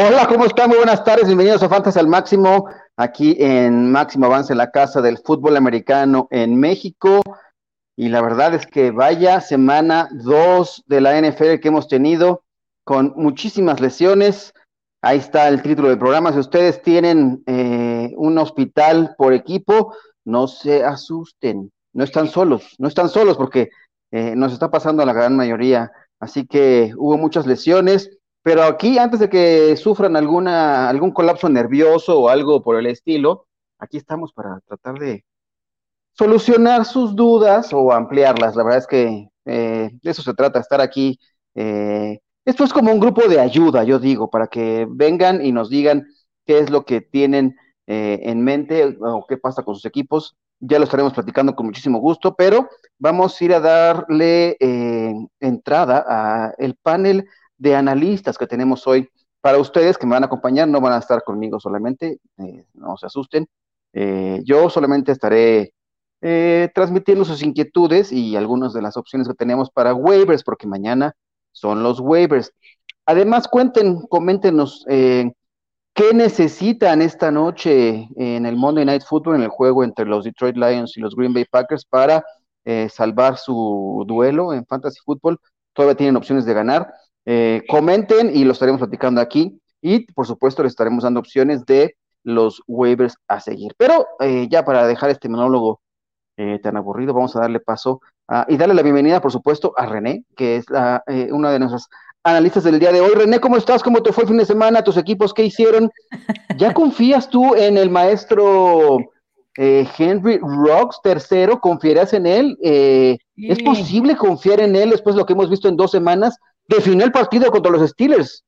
Hola, ¿cómo están? Muy buenas tardes, bienvenidos a Fantasy al Máximo, aquí en Máximo Avance, la casa del fútbol americano en México. Y la verdad es que vaya semana 2 de la NFL que hemos tenido, con muchísimas lesiones. Ahí está el título del programa. Si ustedes tienen eh, un hospital por equipo, no se asusten, no están solos, no están solos porque eh, nos está pasando a la gran mayoría. Así que hubo muchas lesiones pero aquí, antes de que sufran alguna, algún colapso nervioso o algo por el estilo, aquí estamos para tratar de solucionar sus dudas o ampliarlas. La verdad es que eh, de eso se trata, estar aquí. Eh, esto es como un grupo de ayuda, yo digo, para que vengan y nos digan qué es lo que tienen eh, en mente o qué pasa con sus equipos. Ya lo estaremos platicando con muchísimo gusto, pero vamos a ir a darle entrada a el panel de analistas que tenemos hoy para ustedes que me van a acompañar, no van a estar conmigo solamente, eh, no se asusten. Eh, yo solamente estaré eh, transmitiendo sus inquietudes y algunas de las opciones que tenemos para waivers, porque mañana son los waivers. Además, cuenten, coméntenos qué necesitan esta noche en el Monday Night Football, en el juego entre los Detroit Lions y los Green Bay Packers para salvar su duelo en Fantasy Football. Todavía tienen opciones de ganar. Eh, comenten y lo estaremos platicando aquí. Y por supuesto, les estaremos dando opciones de los waivers a seguir. Pero eh, ya para dejar este monólogo eh, tan aburrido, vamos a darle paso y darle la bienvenida, por supuesto, a René, que es la, una de nuestras analistas del día de hoy. René, ¿cómo estás? ¿Cómo te fue el fin de semana? ¿Tus equipos qué hicieron? ¿Ya confías tú en el maestro Henry Rocks tercero? ¿Confiarás en él? ¿Es posible confiar en él después de lo que hemos visto en dos semanas? Definió el partido contra los Steelers.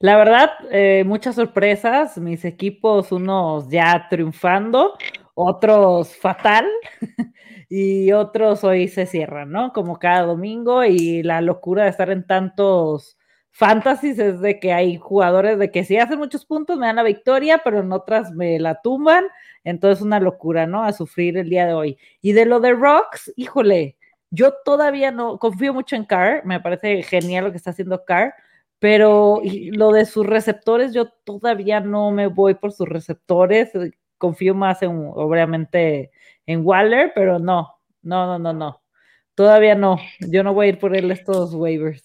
La verdad, eh, muchas sorpresas, mis equipos, unos ya triunfando, otros fatal y otros hoy se cierran, ¿no? Como cada domingo y la locura de estar en tantos fantasies es de que hay jugadores de que si hacen muchos puntos me dan la victoria, pero en otras me la tumban, entonces una locura, ¿no? A sufrir el día de hoy. Y de lo de Rocks, híjole, yo todavía no confío mucho en Carr, me parece genial lo que está haciendo Carr, pero lo de sus receptores, yo todavía no me voy por sus receptores, confío más en, obviamente, en Waller, pero no, no, no, no, no, todavía no, yo no voy a ir por él estos waivers.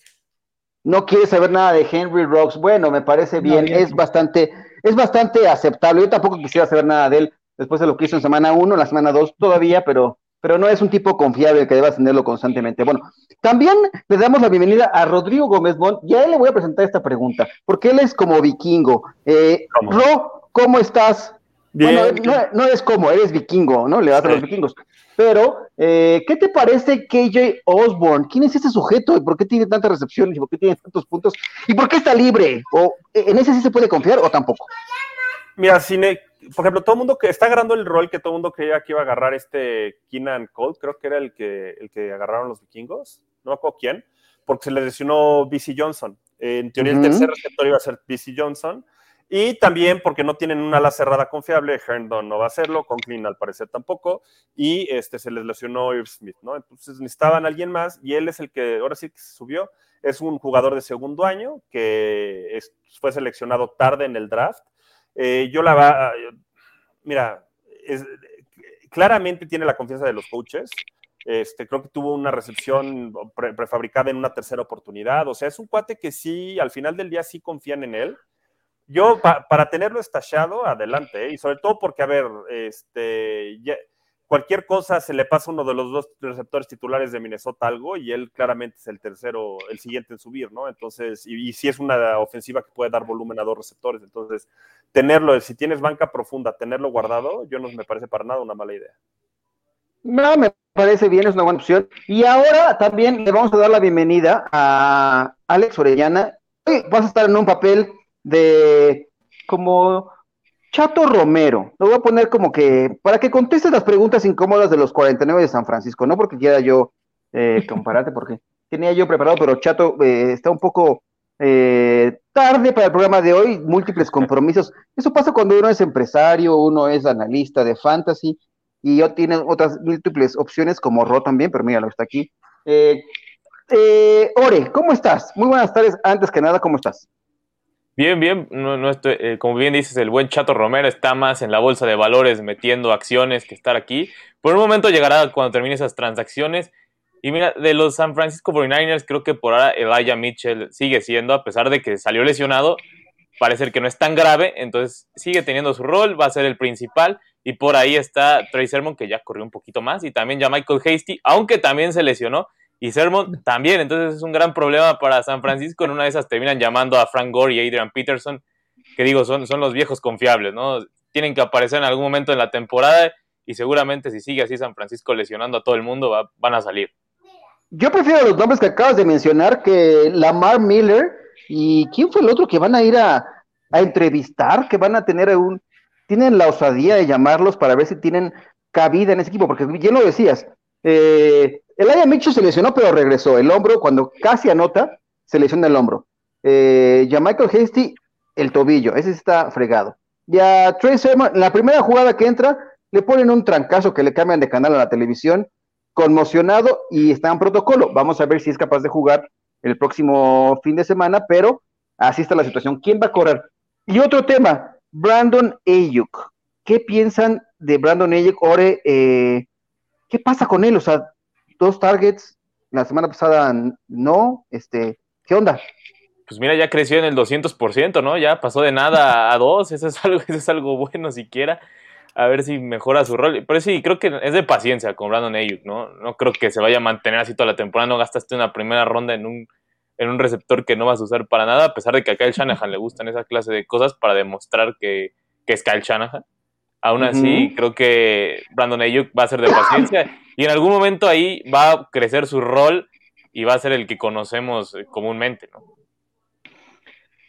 No quieres saber nada de Henry Rocks, bueno, me parece bien, es bastante, es bastante aceptable, yo tampoco quisiera saber nada de él después de lo que hizo en semana 1, la semana 2 todavía, pero pero no es un tipo confiable que debas tenerlo constantemente. Bueno, también le damos la bienvenida a Rodrigo Gómez Mont y a él le voy a presentar esta pregunta, porque él es como vikingo. Eh, Ro, ¿cómo estás? Bueno, no, es como, eres vikingo, ¿no? Le vas a los vikingos. Pero, eh, ¿qué te parece KJ Osborne? ¿Quién es ese sujeto y por qué tiene tantas recepciones y por qué tiene tantos puntos y por qué está libre? ¿O en ese sí se puede confiar o tampoco? Mira, Cine, por ejemplo, todo el mundo que está agarrando el rol que todo el mundo creía que iba a agarrar este Keenan Cole, creo que era el que, el que agarraron los vikingos, no me acuerdo quién, porque se le lesionó BC Johnson. En teoría, el tercer receptor iba a ser BC Johnson. Y también porque no tienen una ala cerrada confiable, Herndon no va a hacerlo, Conklin al parecer tampoco, y este, se les lesionó Irv Smith, ¿no? Entonces necesitaban a alguien más, y él es el que ahora sí que se subió. Es un jugador de segundo año que fue seleccionado tarde en el draft eh, yo la va, mira, claramente tiene la confianza de los coaches. Este, creo que tuvo una recepción prefabricada en una tercera oportunidad. O sea, es un cuate que sí, al final del día sí confían en él. Yo, para tenerlo estallado, adelante, ¿eh? y sobre todo porque, a ver, este, ya, cualquier cosa se le pasa a uno de los dos receptores titulares de Minnesota algo y él claramente es el tercero, el siguiente en subir, ¿no? Entonces, y, si es una ofensiva que puede dar volumen a dos receptores, entonces tenerlo, si tienes banca profunda, tenerlo guardado, yo no me parece para nada una mala idea. No, me parece bien, es una buena opción. Y ahora también le vamos a dar la bienvenida a Alex Orellana. Vas a estar en un papel de como Chato Romero, lo voy a poner como que para que contestes las preguntas incómodas de los 49 de San Francisco, no porque quiera yo eh, compararte, porque tenía yo preparado, pero Chato eh, está un poco eh, tarde para el programa de hoy, múltiples compromisos. Eso pasa cuando uno es empresario, uno es analista de fantasy y yo tiene otras múltiples opciones como Ro también, pero mira, lo está aquí. Ore, ¿cómo estás? Muy buenas tardes. Antes que nada, ¿cómo estás? Bien, bien, no, estoy, eh, como bien dices, el buen Chato Romero está más en la bolsa de valores metiendo acciones que estar aquí. Por un momento llegará cuando termine esas transacciones. Y mira, de los San Francisco 49ers, creo que por ahora Elijah Mitchell sigue siendo, a pesar de que salió lesionado, parece que no es tan grave, entonces sigue teniendo su rol, va a ser el principal. Y por ahí está Trey Sermon, que ya corrió un poquito más, y también ya Michael Hasty, aunque también se lesionó y Sermon también. Entonces es un gran problema para San Francisco. En una de esas terminan llamando a Frank Gore y Adrian Peterson, que digo, son, son los viejos confiables, ¿no? Tienen que aparecer en algún momento en la temporada y seguramente si sigue así San Francisco lesionando a todo el mundo, van a salir. Yo prefiero los nombres que acabas de mencionar que Lamar Miller y ¿quién fue el otro que van a ir a, a entrevistar? Que van a tener un... Tienen la osadía de llamarlos para ver si tienen cabida en ese equipo, porque bien lo decías, eh, el Aya Mitchell se lesionó, pero regresó. El hombro, cuando casi anota, se lesiona el hombro. Eh, ya Michael Hasty, el tobillo. Ese está fregado. Ya Trey Sermon, la primera jugada que entra, le ponen un trancazo que le cambian de canal a la televisión, conmocionado y está en protocolo. Vamos a ver si es capaz de jugar el próximo fin de semana, pero así está la situación. ¿Quién va a correr? Y otro tema, Brandon Ayuk. ¿Qué piensan de Brandon Ayuk? Ore, eh, ¿qué pasa con él? O sea, dos targets, la semana pasada no, este, ¿qué onda? Pues mira, ya creció en el 200%, ¿no? Ya pasó de nada a dos, eso es algo, eso es algo bueno siquiera. A ver si mejora su rol. Pero sí, creo que es de paciencia con Brandon Ayuk, ¿no? No creo que se vaya a mantener así toda la temporada. No gastaste una primera ronda en un, en un receptor que no vas a usar para nada, a pesar de que a Kyle Shanahan le gustan esa clase de cosas para demostrar que, que es Kyle Shanahan. Aún así, creo que Brandon Ayuk va a ser de paciencia y en algún momento ahí va a crecer su rol y va a ser el que conocemos comúnmente, ¿no?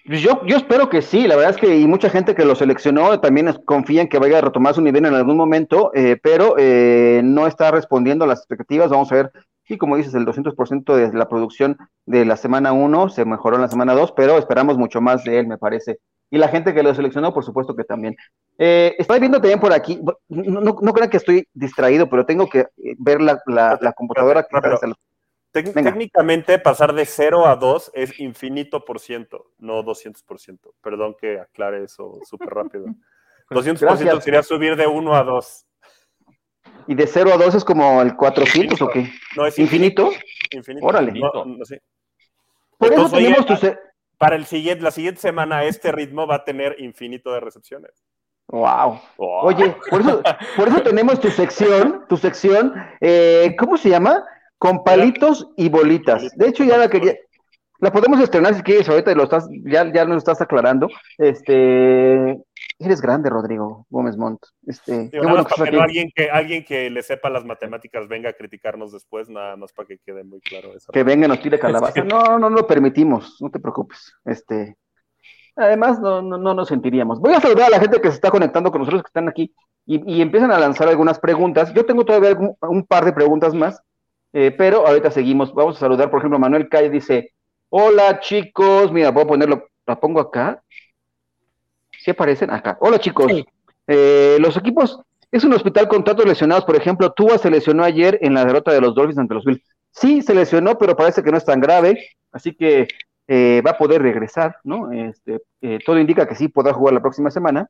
Pues yo, yo espero que sí, la verdad es que y mucha gente que lo seleccionó también confía en que vaya a retomar su nivel en algún momento, eh, pero eh, no está respondiendo a las expectativas. Vamos a ver, sí, como dices, el 200% de la producción de la semana 1 se mejoró en la semana 2, pero esperamos mucho más de él, me parece y la gente que lo seleccionó, por supuesto que también. Eh, estoy viendo también por aquí, no, no, crean que estoy distraído, pero tengo que eh, ver la, la, computadora. técnicamente, pasar de 0 a 2 es infinito por ciento, no 200 por ciento. Perdón que aclare eso súper rápido. 200 por ciento sería subir de 1 a 2. ¿Y de 0 a 2 es como el 400 o qué? No, es infinito. Infinito. Órale. No, sí. Por eso tenemos tu para el siguiente, la siguiente semana este ritmo va a tener infinito de recepciones. Wow. Oye, por eso, por eso tenemos tu sección, tu sección, eh, ¿cómo se llama? Con palitos y bolitas. De hecho, ya la quería, la podemos estrenar si quieres, ahorita lo estás, ya, ya nos estás aclarando. Este, eres grande, Rodrigo Gómez Montt. Este, bueno que alguien que alguien que le sepa las matemáticas venga a criticarnos después, nada más para que quede muy claro eso. Que venga y nos tire calabaza. No, no lo permitimos, no te preocupes. Este, además no, no, no nos sentiríamos. Voy a saludar a la gente que se está conectando con nosotros que están aquí y, y empiezan a lanzar algunas preguntas. Yo tengo todavía un, par de preguntas más, eh, pero ahorita seguimos. Vamos a saludar, por ejemplo, Manuel Calle dice, Hola chicos, mira, voy a ponerlo, la pongo acá. ¿Sí aparecen? Acá. Hola chicos. Eh, los equipos, es un hospital con tantos lesionados, por ejemplo, Tua se lesionó ayer en la derrota de los Dolphins ante los Bills. Sí, se lesionó, pero parece que no es tan grave, así que eh, va a poder regresar, ¿no? Este, eh, todo indica que sí podrá jugar la próxima semana.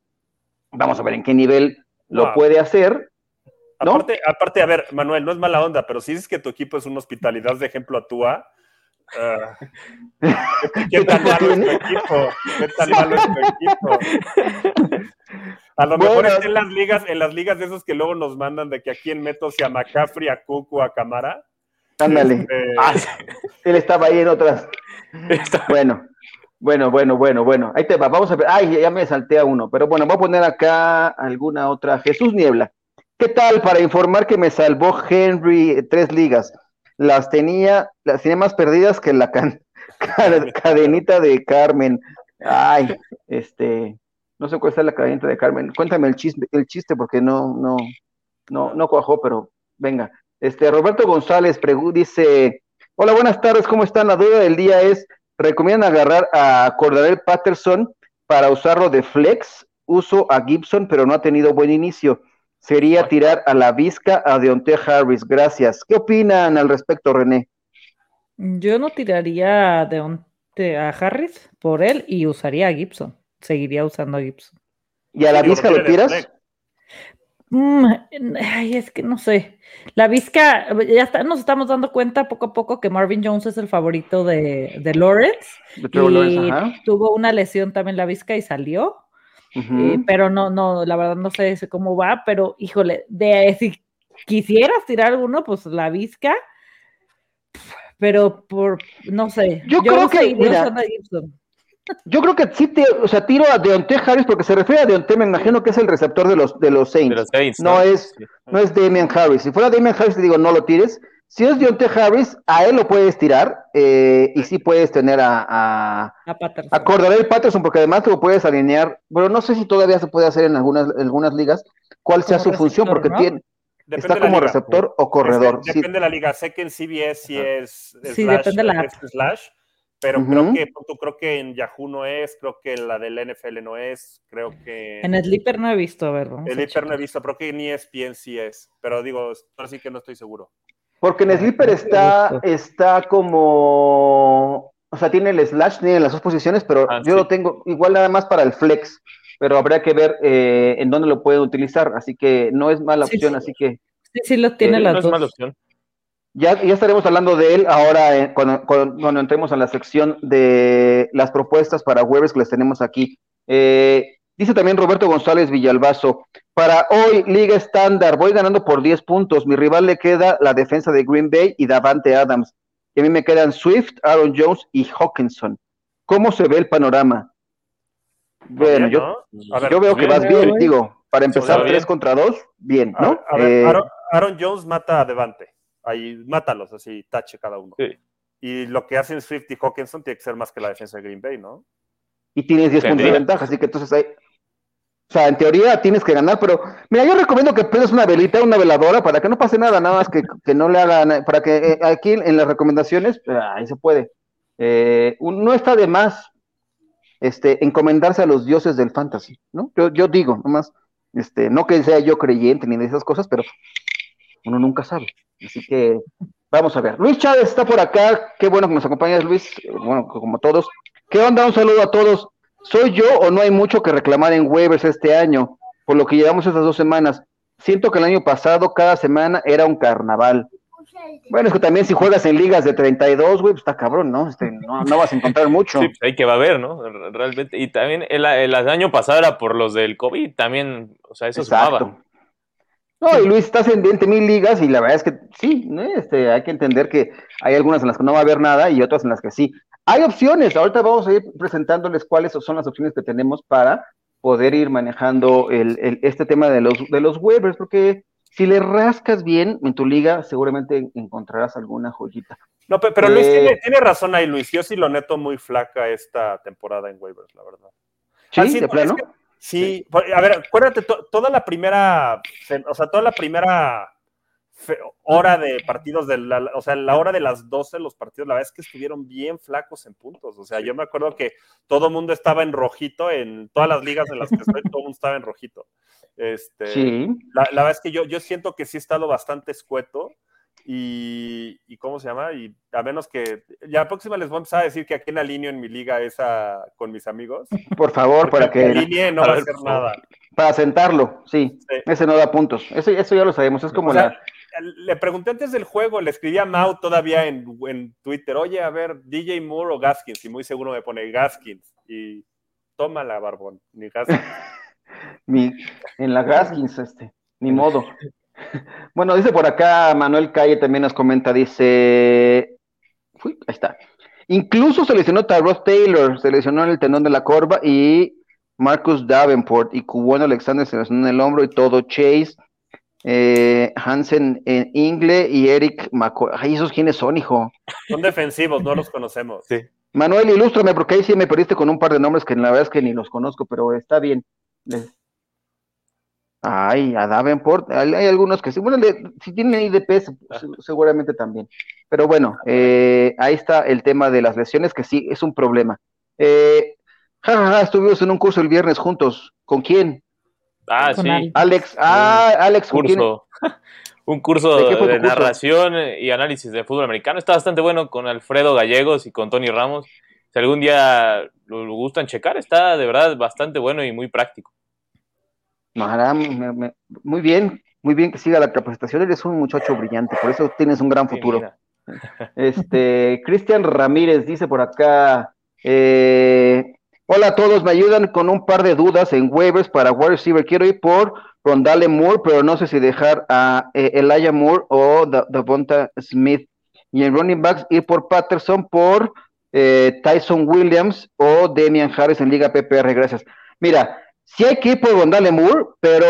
Vamos a ver en qué nivel lo puede hacer. Aparte, aparte, a ver, Manuel, no es mala onda, pero si dices que tu equipo es un hospital y das de ejemplo a Tua, Ah. ¿Qué tan malo es tu equipo? ¿Qué tan malo es tu equipo? A lo mejor en las ligas, en las ligas de esos que luego nos mandan de que aquí en meto sea McCaffrey, a Cucu, a Camara. Ándale. Este, ah, él estaba ahí en otras. Bueno, bueno, bueno, bueno, bueno. Ahí te va. Vamos a ver. Ay, ya me salté a uno. Pero bueno, voy a poner acá alguna otra. Jesús Niebla. ¿Qué tal? Para informar que me salvó Henry tres ligas las tenía, las tenía más perdidas que la cadenita de Carmen. Ay, este, no sé cuál es la cadenita de Carmen. Cuéntame el chiste, el chiste porque no, no, no, no cuajó, pero venga. Este, Roberto González dice, hola, buenas tardes, ¿cómo están? La duda del día es, ¿recomiendan agarrar a Cordarel Patterson para usarlo de flex? Uso a Gibson, pero no ha tenido buen inicio sería tirar a la Vizca a Deontay Harris. Gracias. ¿Qué opinan al respecto, René? Yo no tiraría a de- a Harris por él y usaría a Gibson. Seguiría usando a Gibson. ¿Y a la Vizca lo tiras? Mm, ay, es que no sé. La Vizca, ya está- nos estamos dando cuenta poco a poco que Marvin Jones es el favorito de, de Lawrence. De Trevor Lawrence, y tuvo una lesión también la Vizca y salió. Eh, pero no, no, la verdad no sé cómo va, pero híjole, de si quisieras tirar alguno, pues la Vizca, pero por, no sé, Yo creo que, mira. Yo creo que sí, te, o sea, tiro a Deontay Harris porque se refiere a Deontay, me imagino que es el receptor de los, de los Saints. De los Saints, no, es, Sí. no es Damian Harris. Si fuera Damian Harris, te digo, no lo tires. Si es Deontay Harris, a él lo puedes tirar eh, y sí puedes tener a, a, A Patterson. a Cordarel Patterson porque además te lo puedes alinear, pero no sé si todavía se puede hacer en algunas, algunas ligas cuál sea su función porque ¿no? tiene, Depende está como liga. receptor o corredor. Este, sí. depende de la liga. Sé que en CBS sí es Sí, slash, depende de la es slash, pero creo que tú creo que en Yahoo no es, creo que la del NFL no es, creo que En Sleeper no he visto, a ver, a Hiper no he visto, pero que ni ESPN sí es, pero digo, ahora sí que no estoy seguro. Porque en Ah, Sleeper está, está como, o sea, tiene el slash, tiene las dos posiciones, pero Ah, yo sí. lo tengo igual nada más para el flex, pero habría que ver eh, en dónde lo pueden utilizar, así que no es mala Sí, opción, sí. así que Sí, sí, lo tiene Eh, las no es dos. mala opción. ya, ya estaremos hablando de él ahora eh, cuando, cuando, cuando entremos a la sección de las propuestas para waivers que les tenemos aquí. Eh, dice también Roberto González Villalbazo, para hoy Liga Estándar, voy ganando por 10 puntos, mi rival le queda la defensa de Green Bay y Davante Adams, y a mí me quedan Swift, Aaron Jones y Hawkinson. ¿Cómo se ve el panorama? Bueno, Bien, yo, ¿no? A ver, yo veo que bien, vas bien, bien. digo, para empezar bien. 3 contra 2, bien, A ¿no? ver, a ver, Eh, Aaron, Aaron Jones mata a Devante. Ahí, mátalos así, tache cada uno. Sí. Y lo que hacen Swift y Hawkinson tiene que ser más que la defensa de Green Bay, ¿no? y tienes 10 puntos de ventaja, así que entonces hay, o sea, en teoría tienes que ganar, pero mira, yo recomiendo que prendas una velita, una veladora, para que no pase nada, nada más que, que no le hagan, para que eh, aquí en las recomendaciones, eh, ahí se puede. Eh, no está de más este, encomendarse a los dioses del fantasy, ¿no? Yo, yo digo, nomás, este, no que sea yo creyente ni de esas cosas, pero uno nunca sabe. Así que vamos a ver. Luis Chávez está por acá, qué bueno que nos acompañas, Luis, bueno, como todos. ¿Qué onda? Un saludo a todos. ¿Soy yo o no hay mucho que reclamar en waivers este año? Por lo que llevamos estas dos semanas. Siento que el año pasado cada semana era un carnaval. Bueno, es que también si juegas en ligas de 32, güey, pues está cabrón, ¿no? Este, no, no vas a encontrar mucho. Sí, pues ahí que va a haber, ¿no? Realmente. Y también el, el año pasado era por los del COVID, también, o sea, eso sumaba. No, y Luis, estás en 20 mil ligas y la verdad es que sí, ¿no? este, hay que entender que hay algunas en las que no va a haber nada y otras en las que sí. Hay opciones, ahorita vamos a ir presentándoles cuáles son las opciones que tenemos para poder ir manejando el, el- este tema de los, de los waivers, porque si le rascas bien en tu liga, seguramente encontrarás alguna joyita. No, pe- pero Luis Eh, tiene, tiene razón ahí, Luis. Yo sí lo neto muy flaca esta temporada en waivers, la verdad. ¿Sí? ¿De no, plano? es que- sí, a ver, acuérdate, to- toda la primera, o sea, toda la primera hora de partidos, de la, o sea, la hora de las 12 los partidos, la verdad es que estuvieron bien flacos en puntos. O sea, yo me acuerdo que todo el mundo estaba en rojito, en todas las ligas en las que estoy, todo el mundo estaba en rojito. Este, Sí. la, la verdad es que yo, yo siento que sí he estado bastante escueto y, y ¿cómo se llama? Y a menos que, ya la próxima les voy a empezar a decir que aquí en alineo en mi liga esa con mis amigos. Por favor, para que alinee no A va a hacer nada. para sentarlo, sí. Sí. Ese no da puntos. Eso, eso ya lo sabemos. Es como O sea, la. le pregunté antes del juego, le escribí a Mau todavía en, en Twitter, oye, a ver, DJ Moore o Gaskins, y muy seguro me pone Gaskins. Y tómala, Barbón, ni Gaskins. Mi, en la Gaskins, este, ni modo. Bueno, dice por acá Manuel Calle también nos comenta, dice, uy, ahí está. Incluso seleccionó Tyrod Taylor, seleccionó el tendón de la corva y Marcus Davenport y Cubano Alexander seleccionó en el hombro y todo Chase, eh, Hansen en Ingle y Eric McCoy. Ay, esos quiénes son, hijo. Son defensivos, no los conocemos. Sí. Manuel, ilústrame, porque ahí sí me perdiste con un par de nombres que la verdad es que ni los conozco, pero está bien. Ay, a Davenport, hay, hay algunos que sí, bueno, le- si tienen IDP, se- se- seguramente también. Pero bueno, eh, ahí está el tema de las lesiones, que sí es un problema. Eh, ja, ja, ja, estuvimos en un curso el viernes juntos. ¿Con quién? Ah, Con sí. Al. Alex. Ah, Alex, ¿con quién? curso. Un curso ¿De curso? narración y análisis de fútbol americano. Está bastante bueno con Alfredo Gallegos y con Tony Ramos. si algún día lo, lo gustan checar, está de verdad bastante bueno y muy práctico. Muy bien, muy bien que siga la capacitación. Eres un muchacho brillante, por eso tienes un gran futuro. Este, Cristian Ramírez dice por acá, eh, hola a todos, me ayudan con un par de dudas en waivers para wide receiver. Quiero ir por Rondale Moore, pero no sé si dejar a eh, Elijah Moore o Da- Davonta Smith. Y en running backs ir por Patterson, por eh, Tyson Williams o Damian Harris en Liga PPR. Gracias. Mira, sí hay que ir por Rondale Moore, pero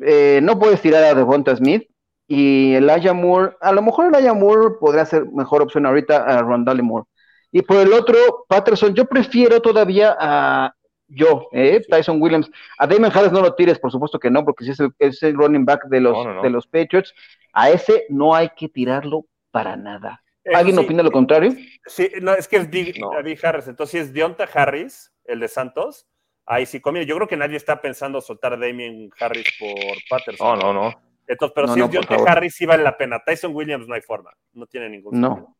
eh, no puedes tirar a Devonta Smith y Elijah Moore, a lo mejor Elijah Moore podría ser mejor opción ahorita a Rondale Moore. Y por el otro, Patterson, yo prefiero todavía a yo, eh, Tyson Williams. A Damon Harris no lo tires, por supuesto que no, porque si es el, es el running back de los, No, no, no. de los Patriots, a ese no hay que tirarlo para nada. ¿Alguien sí, opina lo contrario? Sí, no, es que es No. David Harris. Entonces, si es Deonta Harris, el de Santos, ahí sí conviene. Yo creo que nadie está pensando soltar a Damien Harris por Patterson. No, no, no. Entonces, pero No, si no, Deonta favor. Harris, sí vale la pena. Tyson Williams no hay forma. No tiene ningún sentido. No.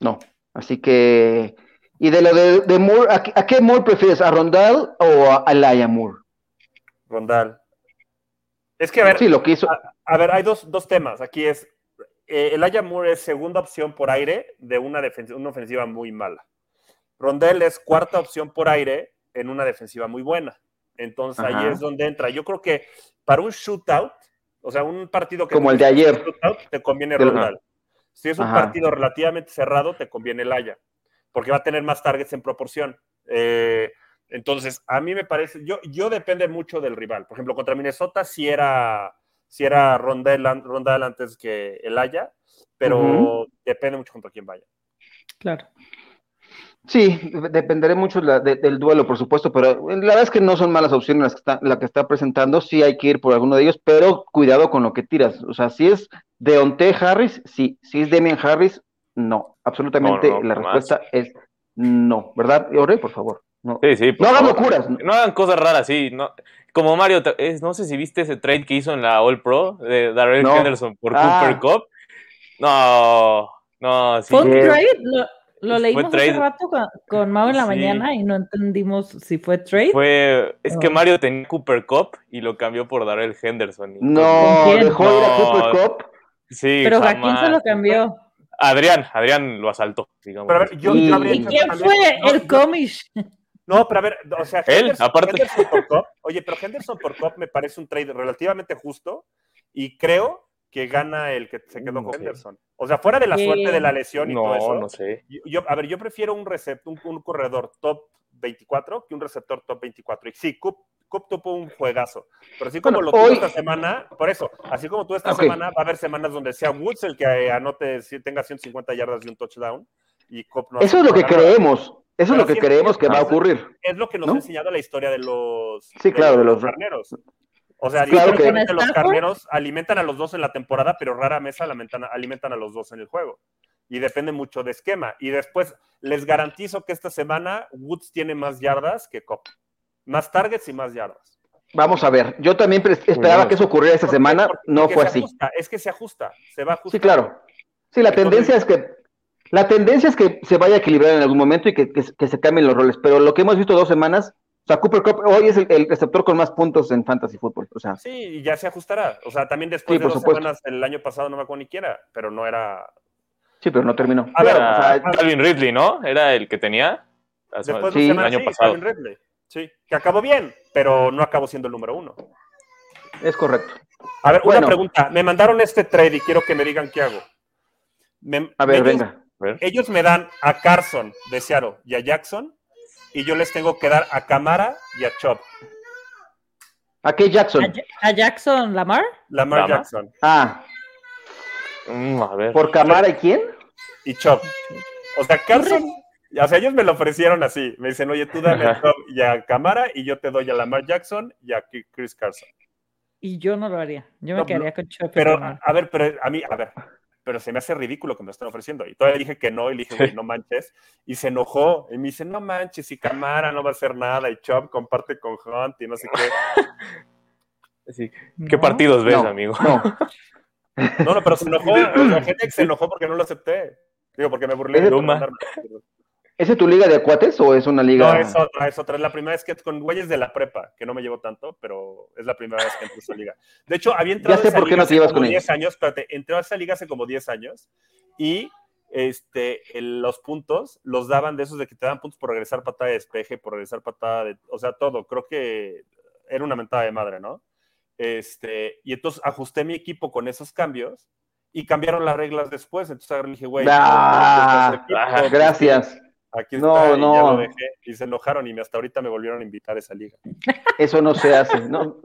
No. Así que. Y de lo de, de Moore, ¿a, qué- a qué Moore prefieres? ¿A Rondal o a Elijah Moore? Rondal. Es que, a ver, Sí, lo que hizo. A ver, hay dos, dos temas. Aquí es, eh, Elijah Moore es segunda opción por aire de una, una ofensiva muy mala. Rondell es cuarta opción por aire en una defensiva muy buena. Entonces ahí es donde entra. Yo creo que para un shootout, o sea, un partido que Como el de ayer. un shootout, te conviene Rondell. Si es un Ajá. partido relativamente cerrado, te conviene Elijah, porque va a tener más targets en proporción. Eh, entonces, a mí me parece, yo, yo depende mucho del rival. Por ejemplo, contra Minnesota sí era, sí era Rondell, Rondell antes que Elaya, pero Ujú. depende mucho contra quién vaya. Claro. Sí, dependeré mucho la- de- del duelo, por supuesto, pero la verdad es que no son malas opciones las que está, la que está presentando. Sí hay que ir por alguno de ellos, pero cuidado con lo que tiras. O sea, si es Deonte Harris, sí. Si es Damian Harris, no. Absolutamente No, no, la respuesta es no. ¿Verdad, Ore? Por favor. No, Sí, sí. por no hagan favor. locuras. No hagan cosas raras, sí. No. Como Mario, es- no sé si viste ese trade que hizo en la All Pro de Darrell No. Henderson por Ah. Cooper Cup. No, no, sí. ¿Fue un trade? Lo, fue leímos hace rato con, con Mau en la Sí. mañana y no entendimos si fue trade. Fue, es que. Mario tenía Cooper Cup y lo cambió por Darrell Henderson. y- No, dejó ir a No. Cooper Cup. Sí, Pero ¿a quién jamás. se lo cambió? Adrián, Adrián lo asaltó, digamos. Pero a ver, yo, Y- yo ¿Y quién también- fue no, el comish? No, pero a ver, o sea, Él, Henderson, aparte. Henderson por Cup, oye, pero Henderson por Cup me parece un trade relativamente justo y creo que gana el que se quedó No con sé. Henderson. O sea, fuera de la suerte de la lesión y todo no, eso. no sé. Yo, a ver, yo prefiero un, recept, un, un corredor top 24 que un receptor top 24. Y sí, Cup, Cup tuvo un juegazo. Pero así como Bueno, lo tuvo hoy- esta semana, por eso, así como tú esta semana, va a haber semanas donde sea Woods el que eh, anote, si tenga 150 yardas y un touchdown. Y Cup no Eso es lo que creemos. Eso es lo que sí, creemos que va a ocurrir. Es lo que nos ¿no? ha enseñado la historia de los, Sí, claro, de los- carneros. O sea, Claro que- literalmente los carneros alimentan a los dos en la temporada, pero rara vez alimentan, alimentan a los dos en el juego. Y depende mucho de esquema. Y después les garantizo que esta semana Woods tiene más yardas que Cop. Más targets y más yardas. Vamos a ver. Yo también esperaba que eso ocurriera esta semana. Porque- No fue se así. ajusta, Es que se ajusta, se va ajustando. Sí, claro. Sí, la Entonces- tendencia es que la tendencia es que se vaya a equilibrar en algún momento y que, que- que se cambien los roles. Pero lo que hemos visto dos semanas, o sea, Cooper Cup hoy es el, el receptor con más puntos en fantasy fútbol. O sea, Sí, y ya se ajustará. O sea, también después Sí, de por dos supuesto. semanas el año pasado no me acuerdo ni quiera, pero no era. sí, pero no terminó. A ver, Claro, o sea, Era Calvin Ridley, ¿no? Era el que tenía. Después Sí. de el año sí, pasado. Calvin Ridley. Sí, que acabó bien, pero no acabó siendo el número uno. es correcto. A ver, Bueno. una pregunta. Me mandaron este trade y quiero que me digan qué hago. Me- A ver, ellos, venga. A ver. Ellos me dan a Carson de Seattle y a Jackson y yo les tengo que dar a Camara y a Chop. ¿A qué Jackson? ¿A, Ja- a Jackson Lamar? Lamar ¿Lama? Jackson Ah, Mm, a ver. ¿por Camara y quién? y Chop. O sea, Carson, o sea, ellos me lo ofrecieron así. Me dicen, oye, tú dame a Chop y a Camara y yo te doy a Lamar Jackson y a Chris Carson. Y yo no lo haría. Yo me No, quedaría con Chop Pero, a ver, pero a mí, a ver, pero se me hace ridículo que me están ofreciendo. Y todavía dije que no, y le dije, güey, no manches. Y se enojó. Y me dice, no manches, y Camara no va a hacer nada. Y Chop comparte con Hunt y no sé qué. Sí. ¿Qué No. partidos ves, No, amigo? No, No, no, pero se enojó. La gente se enojó porque no lo acepté. Digo, porque me burlé de ¿Esa es tu liga de acuates o es una liga? No, es otra, es otra. Es la primera vez que con güeyes de la prepa, que no me llevo tanto, pero es la primera vez que entro a esa liga. De hecho, había entrado ya sé por qué no te llevas con 10 años, espérate, entré a esa liga hace como 10 años y este, los puntos los daban de esos de que te dan puntos por regresar patada de despeje, por regresar patada de, o sea, todo. Creo que era una mentada de madre, ¿no? Este, y entonces ajusté mi equipo con esos cambios y cambiaron las reglas después. Entonces dije, güey, ah, gracias. Aquí está, no, y ya lo dejé. Y se enojaron y hasta ahorita me volvieron a invitar a esa liga. Eso no se hace, no,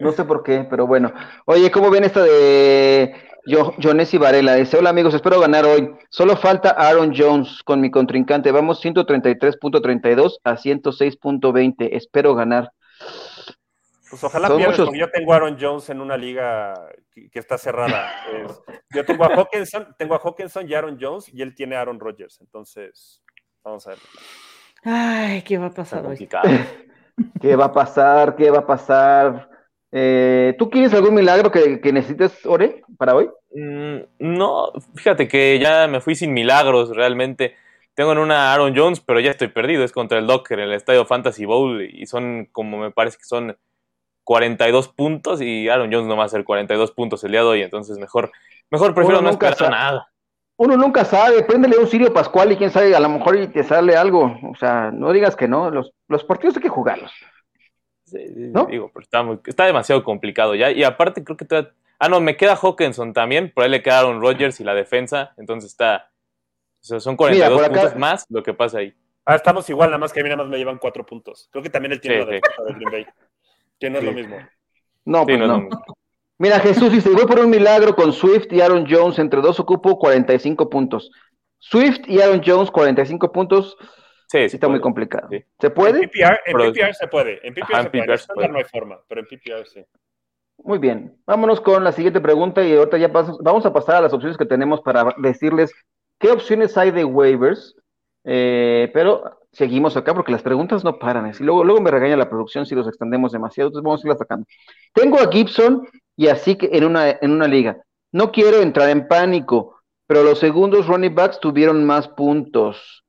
no sé por qué, pero bueno. Oye, ¿cómo ven esta de yo, y Varela? Dice, hola amigos, espero ganar hoy. Solo falta Aaron Jones con mi contrincante. Vamos 133.32 a 106.20. Espero ganar. Pues ojalá pierdas, porque yo tengo a Aaron Jones en una liga que, está cerrada. yo tengo a Hawkinson, tengo a Hawkinson y Aaron Jones y él tiene a Aaron Rodgers. Entonces, vamos a ver. Ay, ¿qué va a pasar hoy? ¿Qué va a pasar? ¿Qué va a pasar? Eh, ¿Tú quieres algún milagro que, necesites, Ore, para hoy? Mm, no, fíjate que ya me fui sin milagros realmente. Tengo en una Aaron Jones, pero ya estoy perdido. Es contra el Docker, el Estadio Fantasy Bowl, y son como me parece que son 42 puntos y Aaron Jones no va a hacer 42 puntos el día de hoy, entonces mejor, mejor prefiero no esperar nada. Uno nunca sabe, préndele un Sirio Pascual y quién sabe, a lo mejor te sale algo. O sea, no digas que no, los, los partidos hay que jugarlos. Sí, digo, pero está, está demasiado complicado ya. Y aparte creo que Ah, no, me queda Hawkinson también, por ahí le quedaron Rodgers y la defensa, entonces está... O sea, son 42 puntos más lo que pasa ahí. Ah, estamos igual, nada más que a mí nada más me llevan cuatro puntos. Creo que también él tiene la defensa de Green Bay. Que no es lo mismo. No, pues no. Mira, Jesús dice, voy por un milagro con Swift y Aaron Jones, entre dos ocupo 45 puntos. Swift y Aaron Jones, 45 puntos. Sí, sí está muy complicado. ¿Se puede? En PPR, se puede. En PPR se puede. En no hay forma, pero en PPR sí. Muy bien. Vámonos con la siguiente pregunta y ahorita ya vamos a pasar a las opciones que tenemos para decirles qué opciones hay de waivers. Eh, pero seguimos acá porque las preguntas no paran. Y luego, luego me regaña la producción si los extendemos demasiado, entonces vamos a irlas sacando. Tengo a Gibson y así que en una, en una liga. No quiero entrar en pánico, pero los segundos running backs tuvieron más puntos.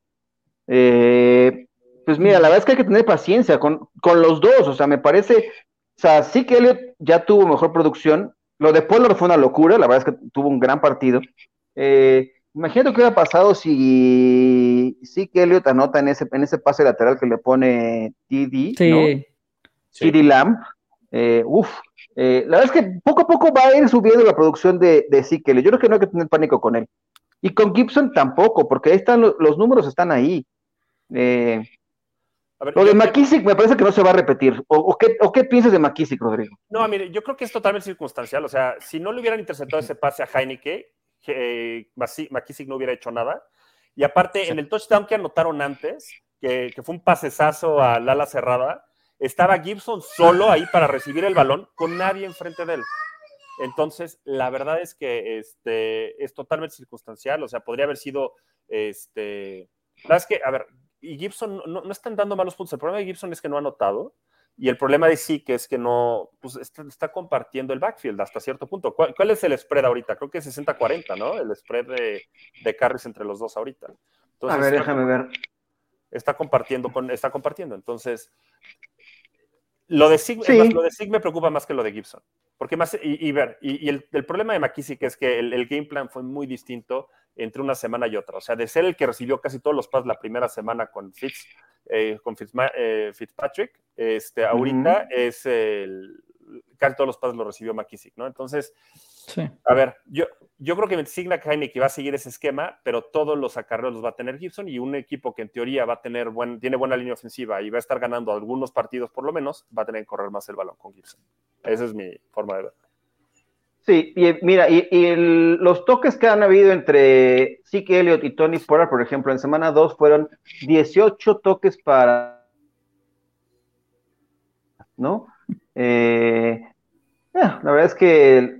Eh, pues mira, la verdad es que hay que tener paciencia con, con los dos, o sea, me parece, o sea, sí que Elliot ya tuvo mejor producción, lo de Pollard fue una locura, la verdad es que tuvo un gran partido. Eh, Imagínate qué hubiera pasado si, si que Elliot anota en ese, en ese pase lateral que le pone TD, sí. TD Lamp. Eh, uf, eh, la verdad es que poco a poco va a ir subiendo la producción de, de Yo creo que no hay que tener pánico con él. Y con Gibson tampoco, porque ahí están los, números están ahí. Eh, lo de McKissick me parece que no se va a repetir. ¿O, qué, ¿O, qué, piensas de McKissick, Rodrigo? No, mire, yo creo que es totalmente circunstancial. O sea, si no le hubieran interceptado ese pase a Heineke, que McKissick no hubiera hecho nada. Y aparte, en el touchdown que anotaron antes, que, fue un pasesazo al ala cerrada, estaba Gibson solo ahí para recibir el balón con nadie enfrente de él. Entonces, la verdad es que este, es totalmente circunstancial, o sea, podría haber sido, este, la verdad es que, a ver, y Gibson no, no, están dando malos puntos, el problema de Gibson es que no ha anotado, y el problema de sí que es que no, pues está, compartiendo el backfield hasta cierto punto. ¿Cuál, es el spread ahorita? Creo que es 60-40, ¿no? El spread de, de, carries entre los dos ahorita. a ver, déjame ver. Está compartiendo, con, está compartiendo. Entonces, lo de, Sig, lo de Sig me preocupa más que lo de Gibson. Porque más, y, ver, y, el, problema de McKissick es que el, game plan fue muy distinto entre una semana y otra. O sea, de ser el que recibió casi todos los pases la primera semana con Fitz, eh, con eh, Fitzpatrick, este, ahorita es el, casi todos los pases lo recibió McKissick, ¿no? Entonces, a ver, yo, yo creo que me designa que va a seguir ese esquema, pero todos los acarreos los va a tener Gibson y un equipo que en teoría va a tener buen, tiene buena línea ofensiva y va a estar ganando algunos partidos por lo menos, va a tener que correr más el balón con Gibson. Esa es mi forma de ver. Sí, y mira, y, los toques que han habido entre Zeke Elliott y Tony Pollard, por ejemplo, en semana 2 fueron 18 toques para. ¿No? Eh, la verdad es que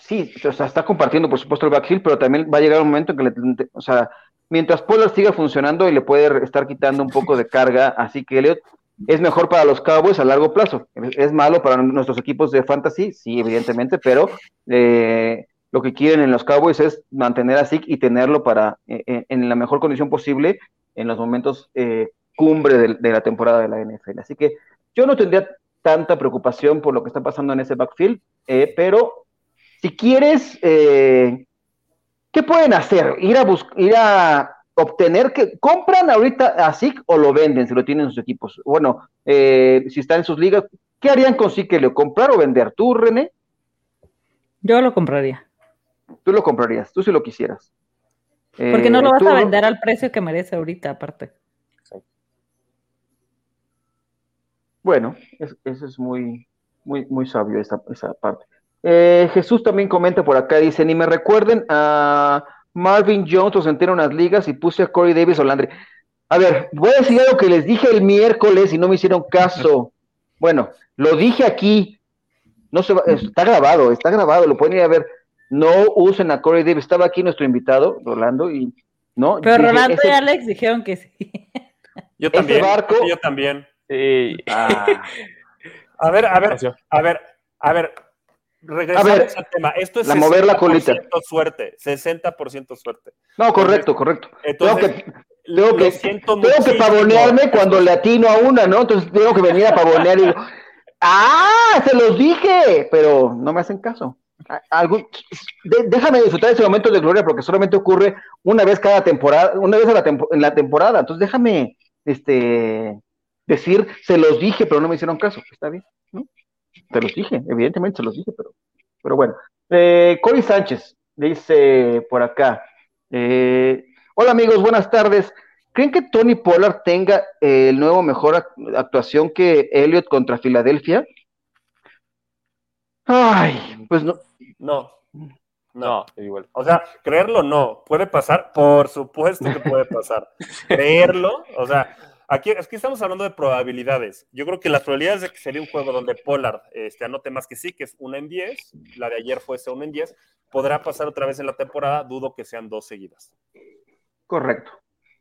sí, o sea, está compartiendo, por supuesto, el backfield, pero también va a llegar un momento en que le. O sea, mientras Pollard siga funcionando y le puede estar quitando un poco de carga así que Elliott, ¿Es mejor para los Cowboys a largo plazo? ¿Es malo para nuestros equipos de fantasy? Sí, evidentemente, pero eh, lo que quieren en los Cowboys es mantener a Zeke y tenerlo para, eh, eh, en la mejor condición posible en los momentos cumbre de, la temporada de la NFL. Así que yo no tendría tanta preocupación por lo que está pasando en ese backfield, pero si quieres, eh, ¿qué pueden hacer? Ir a, ir a obtener que compran ahorita a SIC o lo venden si lo tienen sus equipos. Bueno, si está en sus ligas, ¿qué harían con SIC? ¿Le comprar o vender? ¿Tú, René? Yo lo compraría. Tú lo comprarías, tú si lo quisieras. Porque no lo vas a vender al precio que merece ahorita, aparte. Bueno, eso es muy, muy, muy sabio esa, esa parte. Eh, Jesús también comenta por acá, dice, ni me recuerden a Marvin Jones, os senté en unas ligas y puse a Corey Davis o Landry. A ver, voy a decir algo que les dije el miércoles y no me hicieron caso. Bueno, lo dije aquí, no se va, está grabado, está grabado, lo pueden ir a ver. No usen a Corey Davis, estaba aquí nuestro invitado, Rolando, y no. Pero Rolando y Alex dijeron que sí. Yo también. yo también. Ah. A ver, a ver, a ver, a ver. Regresamos al tema. Esto es la mover la colita. suerte, 60% suerte. No, correcto, correcto. tengo que, tengo que, tengo que pavonearme cuando le atino a una, ¿no? Entonces tengo que venir a pavonear y digo, ¡ah! Se los dije, pero no me hacen caso. Algún, déjame disfrutar ese momento de gloria porque solamente ocurre una vez cada temporada, una vez en la temporada. Entonces déjame, este, decir, se los dije, pero no me hicieron caso. Está bien, ¿no? Se los dije, evidentemente se los dije, pero, pero bueno. Eh, Cory Sánchez dice por acá. Eh, hola amigos, buenas tardes. ¿Creen que Tony Pollard tenga el nuevo mejor actuación que Elliot contra Filadelfia? Ay, pues no. No. No, igual. O sea, creerlo no. ¿Puede pasar? Por supuesto que puede pasar. Creerlo, o sea, Aquí, estamos hablando de probabilidades. Yo creo que las probabilidades de que sería un juego donde Pollard este, anote más que sí, que es una en 10, la de ayer fue esa una en 10, podrá pasar otra vez en la temporada, dudo que sean dos seguidas. Correcto.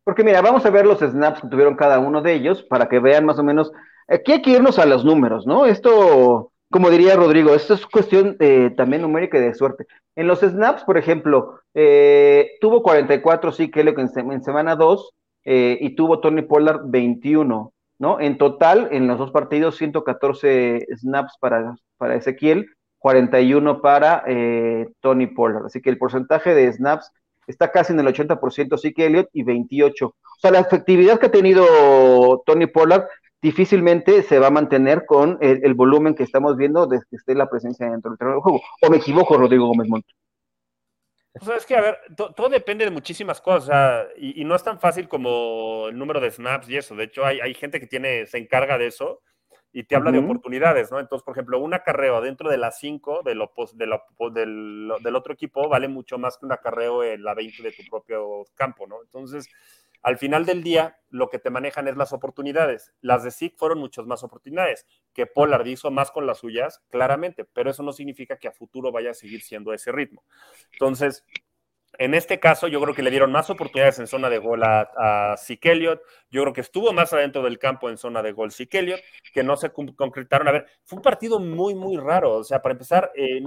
Porque mira, vamos a ver los snaps que tuvieron cada uno de ellos para que vean más o menos. Aquí hay que irnos a los números, ¿no? Esto, como diría Rodrigo, esto es cuestión eh, también numérica y de suerte. En los snaps, por ejemplo, eh, tuvo 44 sí que en, en semana 2 eh, y tuvo Tony Pollard 21, ¿no? En total, en los dos partidos, 114 snaps para, para Ezequiel, 41 para eh, Tony Pollard. Así que el porcentaje de snaps está casi en el 80% sí que Elliott y 28. O sea, la efectividad que ha tenido Tony Pollard difícilmente se va a mantener con el, volumen que estamos viendo desde que esté la presencia dentro del terreno del juego. ¿O me equivoco, Rodrigo Gómez Montt? O sea, es que, a ver, todo depende de muchísimas cosas, y, no es tan fácil como el número de snaps y eso. De hecho, hay, hay gente que tiene, se encarga de eso y te habla de oportunidades, ¿no? Entonces, por ejemplo, un acarreo dentro de las 5 de del, del, otro equipo vale mucho más que un acarreo en la 20 de tu propio campo, ¿no? Entonces, al final del día, lo que te manejan es las oportunidades. Las de SIC fueron muchas más oportunidades, que Pollard hizo más con las suyas, claramente, pero eso no significa que a futuro vaya a seguir siendo ese ritmo. Entonces, en este caso, yo creo que le dieron más oportunidades en zona de gol a, a Elliott. Yo creo que estuvo más adentro del campo en zona de gol Elliott, que no se concretaron. A ver, fue un partido muy, muy raro. O sea, para empezar, eh,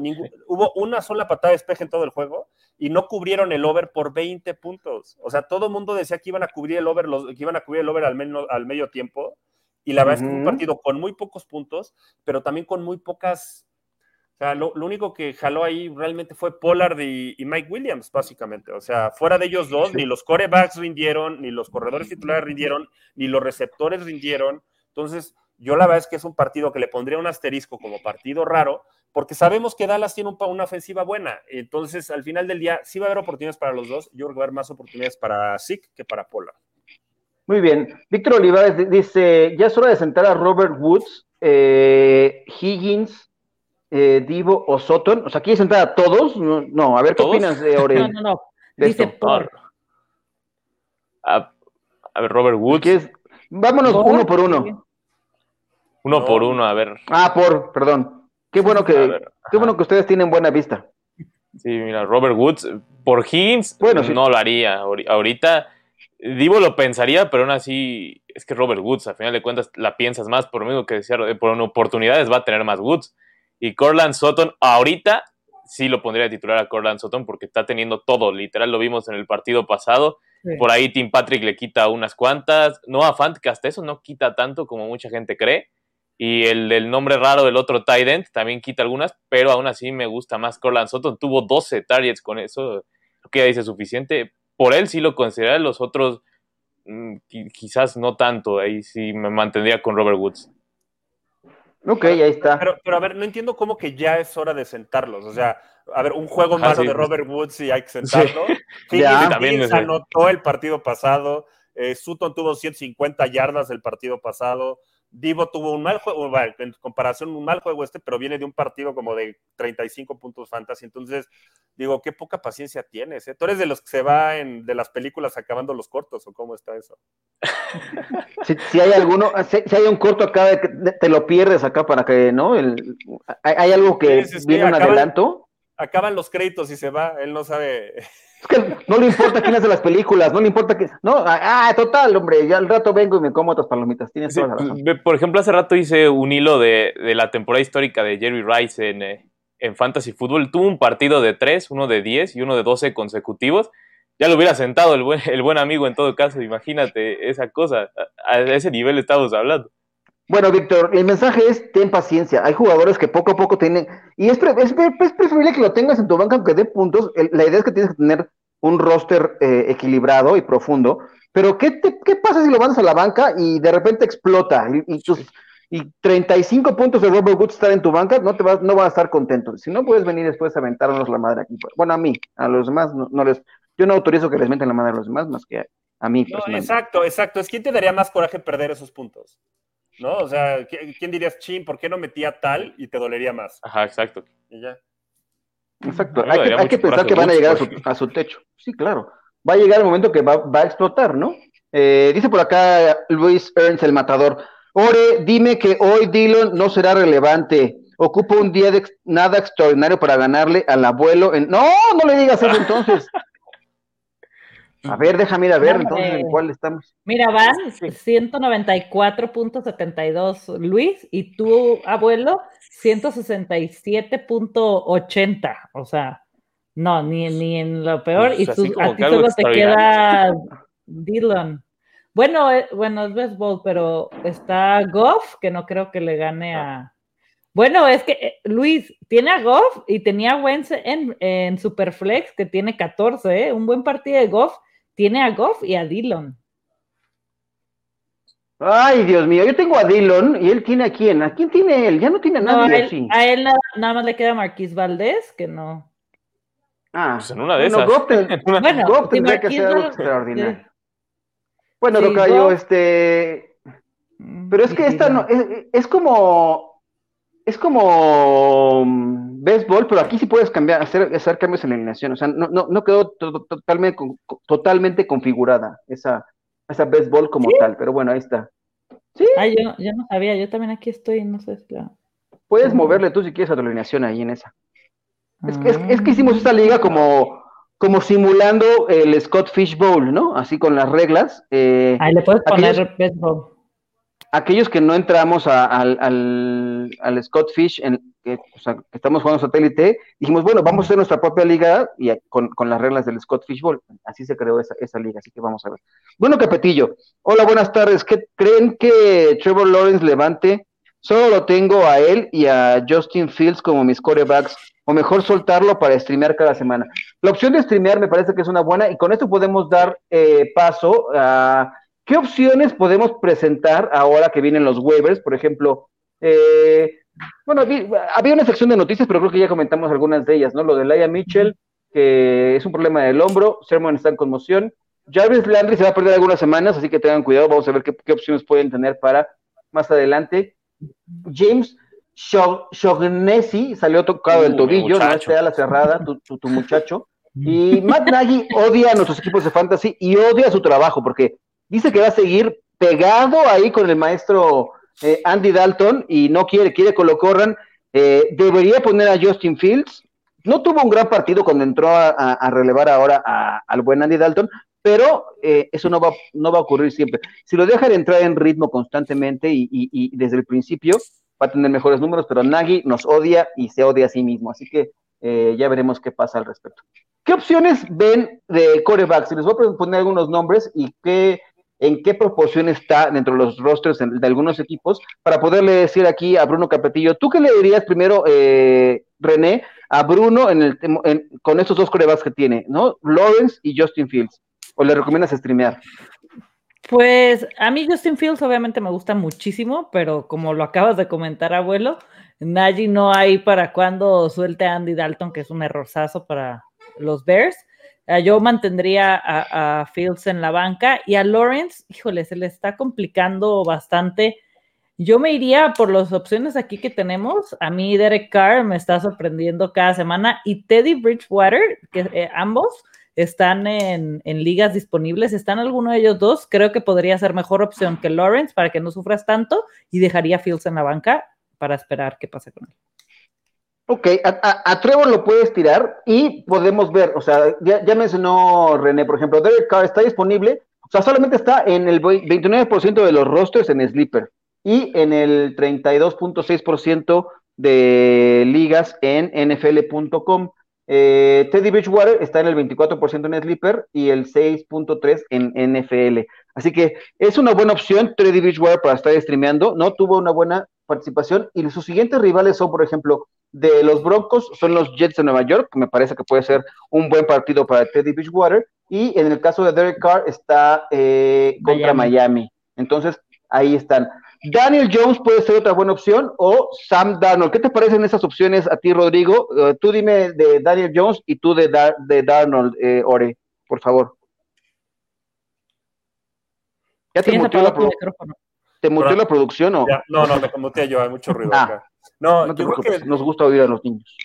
hubo una sola patada de despeje en todo el juego y no cubrieron el over por 20 puntos. O sea, todo el mundo decía que iban a cubrir el over, los, que iban a cubrir el over al, menos, al medio tiempo. Y la verdad es que fue un partido con muy pocos puntos, pero también con muy pocas lo, único que jaló ahí realmente fue Pollard y, Mike Williams, básicamente. O sea, fuera de ellos dos, ni los corebacks rindieron, ni los corredores titulares rindieron, ni los receptores rindieron. Entonces, yo la verdad es que es un partido que le pondría un asterisco como partido raro, porque sabemos que Dallas tiene una ofensiva buena. Entonces, al final del día, sí va a haber oportunidades para los dos. Yo creo que va a haber más oportunidades para Zeke que para Pollard. Muy bien. Víctor Olivares dice: Ya es hora de sentar a Robert Woods, eh, Higgins, eh, Divo o Soton. O sea, ¿quieres sentar a todos? No, a ver, ¿qué opinas de Orel? No, no, no. Dice por. A, ver, Robert Woods. Vámonos uno por uno. Uno por uno, a ver. Ah, por, perdón. Qué bueno que, qué bueno que ustedes tienen buena vista. Sí, mira, Robert Woods, por Higgins, bueno, no lo haría. Ahorita, Divo lo pensaría, pero aún así, es que Robert Woods, al final de cuentas, la piensas más, por lo mismo que decía, por oportunidades va a tener más Woods. Y Corland Sutton, ahorita sí lo pondría a titular a Corland Sutton porque está teniendo todo, literal lo vimos en el partido pasado. Por ahí Tim Patrick le quita unas cuantas. No a Fant, que hasta eso no quita tanto como mucha gente cree. Y el del nombre raro del otro end también quita algunas, pero aún así me gusta más Corland Sutton. Tuvo 12 targets con eso, creo que ya dice suficiente. Por él sí lo consideré, los otros mm, quizás no tanto. Ahí sí me mantendría con Robert Woods. Ok, ahí está. Pero, pero a ver, no entiendo cómo que ya es hora de sentarlos. O sea, a ver, un juego malo de Robert Woods y hay que sentarlo. Sí, ya, también se anotó el partido pasado. Eh, Sutton tuvo 150 yardas el partido pasado. Divo tuvo un mal juego, en comparación, un mal juego este, pero viene de un partido como de 35 puntos fantasy. Entonces, digo, qué poca paciencia tienes. ¿eh? ¿Tú eres de los que se va en, de las películas acabando los cortos o cómo está eso? Si, hay alguno, si, hay un corto acá, te lo pierdes acá para que, ¿no? El, hay, algo que viene un adelanto. Acaban los créditos y se va, él no sabe. Es que no le importa quién hace las películas, no le importa que. No, ah, ah, total, hombre, ya al rato vengo y me como otras palomitas. Tienes toda la razón. Por ejemplo, hace rato hice un hilo de, la temporada histórica de Jerry Rice en, eh, en Fantasy Football. Tuvo un partido de 3, uno de 10 y uno de 12 consecutivos. Ya lo hubiera sentado el buen, el buen amigo en todo caso, imagínate esa cosa. A, ese nivel estamos hablando. Bueno, Víctor, el mensaje es ten paciencia. Hay jugadores que poco a poco tienen, y es, preferible que lo tengas en tu banca aunque dé puntos. la idea es que tienes que tener un roster eh, equilibrado y profundo. Pero ¿qué, ¿qué pasa si lo mandas a la banca y de repente explota? Y, y, 35 puntos de Robert Woods estar en tu banca, no te vas, no vas a estar contento. Si no puedes venir después a aventarnos la madre aquí. Bueno, a mí, a los demás no, les, yo no autorizo que les metan la madre a los demás más que a, mí. exacto, exacto. Es quién te daría más coraje perder esos puntos. ¿No? O sea, ¿quién dirías, chin, ¿por qué no metía tal y te dolería más? Ajá, exacto. Y ya. Exacto, hay que, pensar que van a llegar a su, techo. Sí, claro. Va a llegar el momento que va, a explotar, ¿no? Eh, dice por acá Luis Ernst, el matador. Ore, dime que hoy Dillon no será relevante. Ocupa un día de nada extraordinario para ganarle al abuelo. En... No, no le digas eso entonces. A ver, déjame ir a ver entonces en cuál estamos. Mira, van 194.72 Luis y tu abuelo 167.80. O sea, no, ni, ni en lo peor. Pues y tú, a ti solo te queda Dylan. Bueno, eh, bueno, es béisbol, pero está Goff, que no creo que le gane a. Bueno, es que eh, Luis tiene a Goff y tenía a Wentz en, en Superflex, que tiene 14, ¿eh? un buen partido de Goff tiene a Goff y a Dillon. Ay, Dios mío, yo tengo a Dillon y él tiene a quién. ¿A quién tiene él? Ya no tiene a nadie así. A él nada, más le queda Marquis Valdés, que no. Ah, pues en una de esas. Goff, bueno, Goff tendría que ser algo extraordinario. Bueno, lo cayó este. Mm, Pero es que esta no. Es, es como. Es como béisbol, pero aquí sí puedes cambiar, hacer, hacer cambios en la alineación. O sea, no, no, no quedó totalmente, totalmente configurada esa, esa béisbol como tal, pero bueno, ahí está. ¿Sí? Ah, yo, yo, no sabía, yo también aquí estoy, no sé. Puedes moverle tú si quieres a tu alineación ahí en esa. Es, que, es, que hicimos esta liga como, como simulando el Scott Fish Bowl, ¿no? Así con las reglas. Eh, ahí le puedes poner béisbol aquellos que no entramos al, al, Scott Fish, que, estamos jugando satélite, dijimos, bueno, vamos a hacer nuestra propia liga y con, las reglas del Scott Fish Bowl. Así se creó esa, esa, liga, así que vamos a ver. Bueno, Capetillo, hola, buenas tardes. ¿Qué creen que Trevor Lawrence levante? Solo lo tengo a él y a Justin Fields como mis corebacks, o mejor soltarlo para streamear cada semana. La opción de streamear me parece que es una buena y con esto podemos dar eh, paso a ¿Qué opciones podemos presentar ahora que vienen los waivers? Por ejemplo, eh, bueno, había una sección de noticias, pero creo que ya comentamos algunas de ellas, ¿no? Lo de Laia Mitchell, que es un problema del hombro, Sermon está en conmoción. Jarvis Landry se va a perder algunas semanas, así que tengan cuidado, vamos a ver qué, opciones pueden tener para más adelante. James Shognesi salió tocado del tobillo, no está a la cerrada, tu, tu, muchacho. Y Matt Nagy odia a nuestros equipos de fantasy y odia su trabajo, porque dice que va a seguir pegado ahí con el maestro eh, Andy Dalton y no quiere, quiere que lo corran. Eh, debería poner a Justin Fields. No tuvo un gran partido cuando entró a, relevar ahora al buen Andy Dalton, pero eh, eso no va, no va a ocurrir siempre. Si lo dejan entrar en ritmo constantemente y, desde el principio, va a tener mejores números, pero Nagy nos odia y se odia a sí mismo. Así que ya veremos qué pasa al respecto. ¿Qué opciones ven de corebacks? Les voy a poner algunos nombres y qué, en qué proporción está dentro de los rosters de algunos equipos para poderle decir aquí a Bruno Capetillo, ¿tú qué le dirías primero, eh, René, a Bruno en el, con estos dos corebacks que tiene, ¿no? Lawrence y Justin Fields. ¿O le recomiendas streamear? Pues a mí Justin Fields obviamente me gusta muchísimo, pero como lo acabas de comentar, abuelo, Nagy no hay para cuando suelte a Andy Dalton, que es un errorzazo para los Bears. Eh, yo mantendría a, Fields en la banca y a Lawrence, híjole, se le está complicando bastante. Yo me iría por las opciones aquí que tenemos. A mí Derek Carr me está sorprendiendo cada semana y Teddy Bridgewater, que eh, ambos están en, ligas disponibles, están alguno de ellos dos, creo que podría ser mejor opción que Lawrence para que no sufras tanto y dejaría Fields en la banca para esperar qué pasa con él. Ok, a, Trevor lo puedes tirar y podemos ver, o sea, ya, mencionó René, por ejemplo, Derek Carr está disponible, o sea, solamente está en el 29% de los rosters en Sleeper y en el 32.6% de ligas en NFL.com. Eh, Teddy Bridgewater está en el 24% en Sleeper y el 6.3% en NFL. Así que es una buena opción Teddy Bridgewater para estar streameando, ¿no? Tuvo una buena participación y sus siguientes rivales son, por ejemplo, de los Broncos, son los Jets de Nueva York, que me parece que puede ser un buen partido para Teddy Bridgewater, y en el caso de Derek Carr está eh, contra Miami. Entonces, ahí están. Daniel Jones puede ser otra buena opción o Sam Darnold. ¿Qué te parecen esas opciones a ti, Rodrigo? Eh, tú dime de Daniel Jones y tú de, de Darnold, eh, Ore, por favor. ¿Ya te mutió, la, ¿Te la producción o? no, no, me muteé yo, hay mucho ruido ah, acá. No, no te preocupes, nos gusta oír a los niños.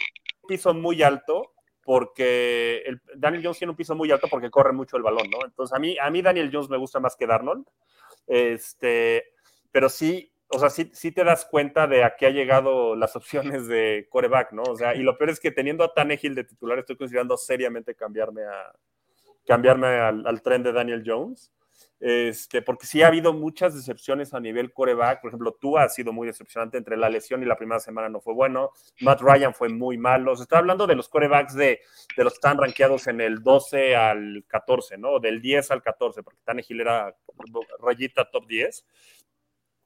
Un piso muy alto porque el, Daniel Jones tiene un piso muy alto porque corre mucho el balón, ¿no? Entonces a mí, a mí Daniel Jones me gusta más que Darnold. Este, pero sí, o sea, sí, sí te das cuenta de a qué ha llegado las opciones de coreback, ¿no? O sea, y lo peor es que teniendo a Tannehill de titular, estoy considerando seriamente cambiarme a cambiarme al, tren de Daniel Jones. Este, porque sí ha habido muchas decepciones a nivel coreback. Por ejemplo, tú has sido muy decepcionante entre la lesión y la primera semana no fue bueno. Matt Ryan fue muy malo. Se está hablando de los corebacks de, de los que están rankeados en el 12 al 14, ¿no? Del 10 al 14, porque Tannehill era rayita top 10.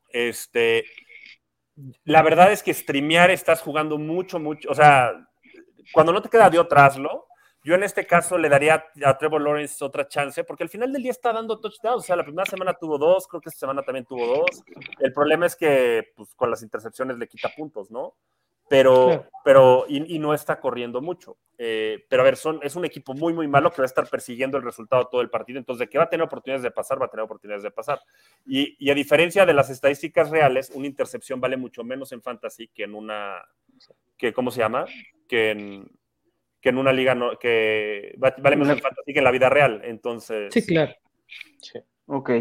Este, la verdad es que streamear estás jugando mucho, mucho, o sea, cuando no te queda de otra, hazlo. Yo en este caso le daría a Trevor Lawrence otra chance, porque al final del día está dando touchdowns. O sea, la primera semana tuvo dos, creo que esta semana también tuvo dos. El problema es que pues, con las intercepciones le quita puntos, ¿no? pero, pero y, no está corriendo mucho. Eh, pero a ver, son, es un equipo muy, muy malo que va a estar persiguiendo el resultado todo el partido. Entonces, de que va a tener oportunidades de pasar, va a tener oportunidades de pasar. Y, y, a diferencia de las estadísticas reales, una intercepción vale mucho menos en fantasy que en una, que, ¿cómo se llama? Que en, que en una liga, no, que vale menos en fantasy que en la vida real. Entonces. Sí, claro. Sí. Ok.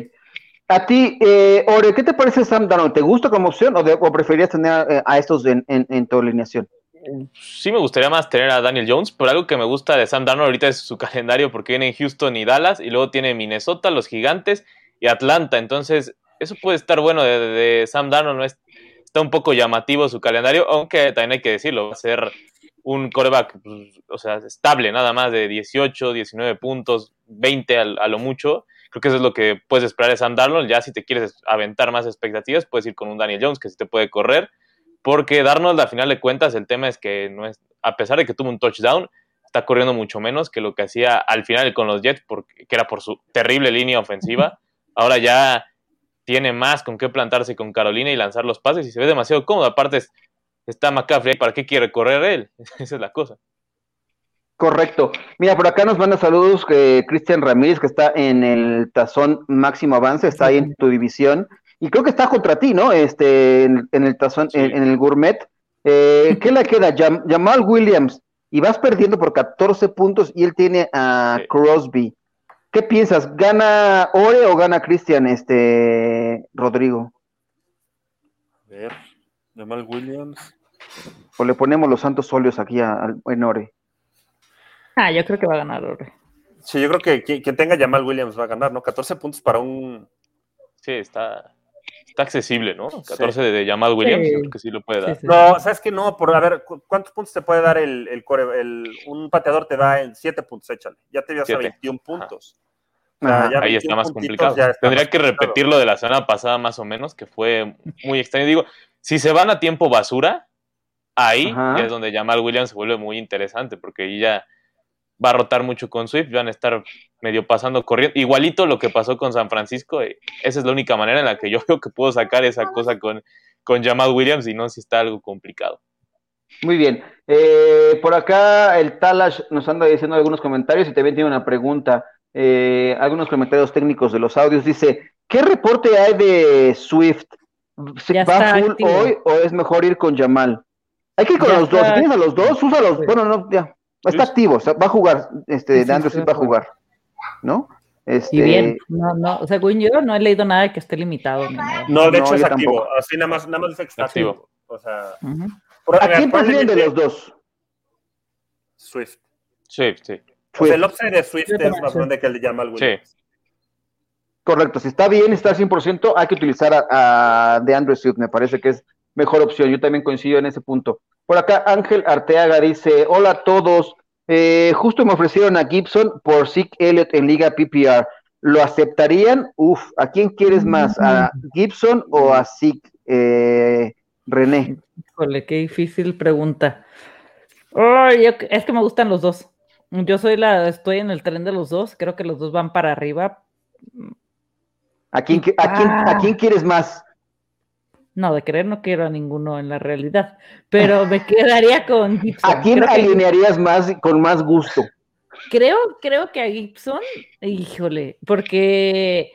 A ti, eh, Ore, ¿qué te parece Sam Darnold? ¿Te gusta como opción o, o preferirías tener eh, a estos en, tu alineación? Sí, me gustaría más tener a Daniel Jones, pero algo que me gusta de Sam Darnold ahorita es su calendario porque viene en Houston y Dallas y luego tiene Minnesota, los Gigantes y Atlanta. Entonces, eso puede estar bueno de, Sam Darnold. ¿no? está un poco llamativo su calendario, aunque también hay que decirlo, va a ser un coreback, pues, o sea, estable, nada más de 18, 19 puntos, 20 a lo mucho Creo que eso es lo que puedes esperar de Sam Darnold. Ya si te quieres aventar más expectativas, puedes ir con un Daniel Jones que sí te puede correr. Porque Darnold, al final de cuentas, el tema es que no es, a pesar de que tuvo un touchdown, está corriendo mucho menos que lo que hacía al final con los Jets, porque, que era por su terrible línea ofensiva. Ahora ya tiene más con qué plantarse con Carolina y lanzar los pases y se ve demasiado cómodo. Aparte, está McCaffrey, ¿para qué quiere correr él? Esa es la cosa. Correcto. Mira, por acá nos manda saludos que Cristian Ramírez, que está en el tazón máximo avance, está ahí en tu división. Y creo que está contra ti, ¿no? Este, en, el tazón, en, el gourmet. Eh, ¿Qué le queda? Jamal Williams. Y vas perdiendo por 14 puntos y él tiene a Crosby. ¿Qué piensas? ¿Gana Ore o gana Cristian, este, Rodrigo? A ver, Jamal Williams. O le ponemos los santos óleos aquí a, en Ore. Ah, yo creo que va a ganar Sí, yo creo que quien tenga Jamal Williams va a ganar, ¿no? 14 puntos para un. Sí, está, está accesible, ¿no? 14 de, de Jamal Williams, Sí. yo creo que sí lo puede dar. Sí, sí. No, ¿sabes qué? No, por a ver, ¿cu- ¿cuántos puntos te puede dar el, el core? el- un pateador te da en 7 puntos, échale. Ya te ibas a Siete. 21 puntos. Ajá. Ahí 21 está más complicado. está Tendría más que complicado. repetir lo de la semana pasada más o menos, que fue muy extraño. Digo, si se van a tiempo basura, ahí ya es donde Jamal Williams se vuelve muy interesante, porque ahí ya va a rotar mucho con Swift, van a estar medio pasando corriendo. Igualito lo que pasó con San Francisco, eh, esa es la única manera en la que yo veo que puedo sacar esa cosa con, con Jamal Williams y no si está algo complicado. Muy bien. Eh, por acá el Talash nos anda diciendo algunos comentarios y también tiene una pregunta. Eh, algunos comentarios técnicos de los audios. Dice, ¿qué reporte hay de Swift? ¿Se Ya ¿Va está full activo. hoy o es mejor ir con Jamal? Hay que ir con Ya los dos. Si tienes a los dos, úsalos. Sí. Bueno, no, ya. Está Sí. activo, o sea, va a jugar. Este, Sí, sí, Andrew sí, Swift va a a jugar. ¿No? Este, Y bien, no, no, según yo no he leído nada de que esté limitado. No, de No, hecho es activo. tampoco. Así nada más, nada más dice que está Activo. activo. O sea, Ujú. por- ¿A quién prefieren de los dos? Swift. Sí, sí. O sea, el Swift. upside de Swift es más sí. grande que el de Jamal Williams. Correcto, si está bien, está al 100%, hay que utilizar a, a DeAndre Swift, me parece que es mejor opción, yo también coincido en ese punto. Por acá Ángel Arteaga dice, hola a todos, Eh, justo me ofrecieron a Gibson por Zeke Elliott en Liga PPR, ¿lo aceptarían? Uf, ¿a quién quieres más? ¿A Gibson o a Zeke? Eh, René. Híjole, qué difícil pregunta. Ay, yo- es que me gustan los dos. Yo soy la, estoy en el tren de los dos. Creo que los dos van para arriba. ¿A quién, qui- a quién, a quién quieres más? No, de querer no quiero a ninguno en la realidad. Pero me quedaría con Gibson. ¿A quién Creo que- alinearías más con más gusto? Creo, creo que a Gibson, híjole, porque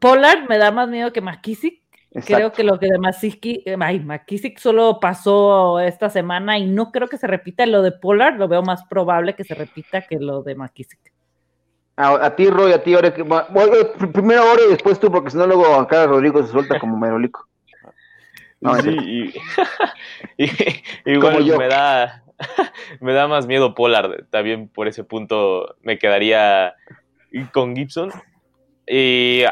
Pollard me da más miedo que McKissick. Creo que lo que de McKissick solo pasó esta semana y no creo que se repita lo de Pollard, lo veo más probable que se repita que lo de McKissick. A, a ti, Roy, a ti, ahora que. pr- primero ahora y después tú, porque si no, luego acá Rodrigo se suelta como merolico. No, Sí, y, y- igual Como me da me da más miedo Pollard. También por ese punto me quedaría con Gibson. Y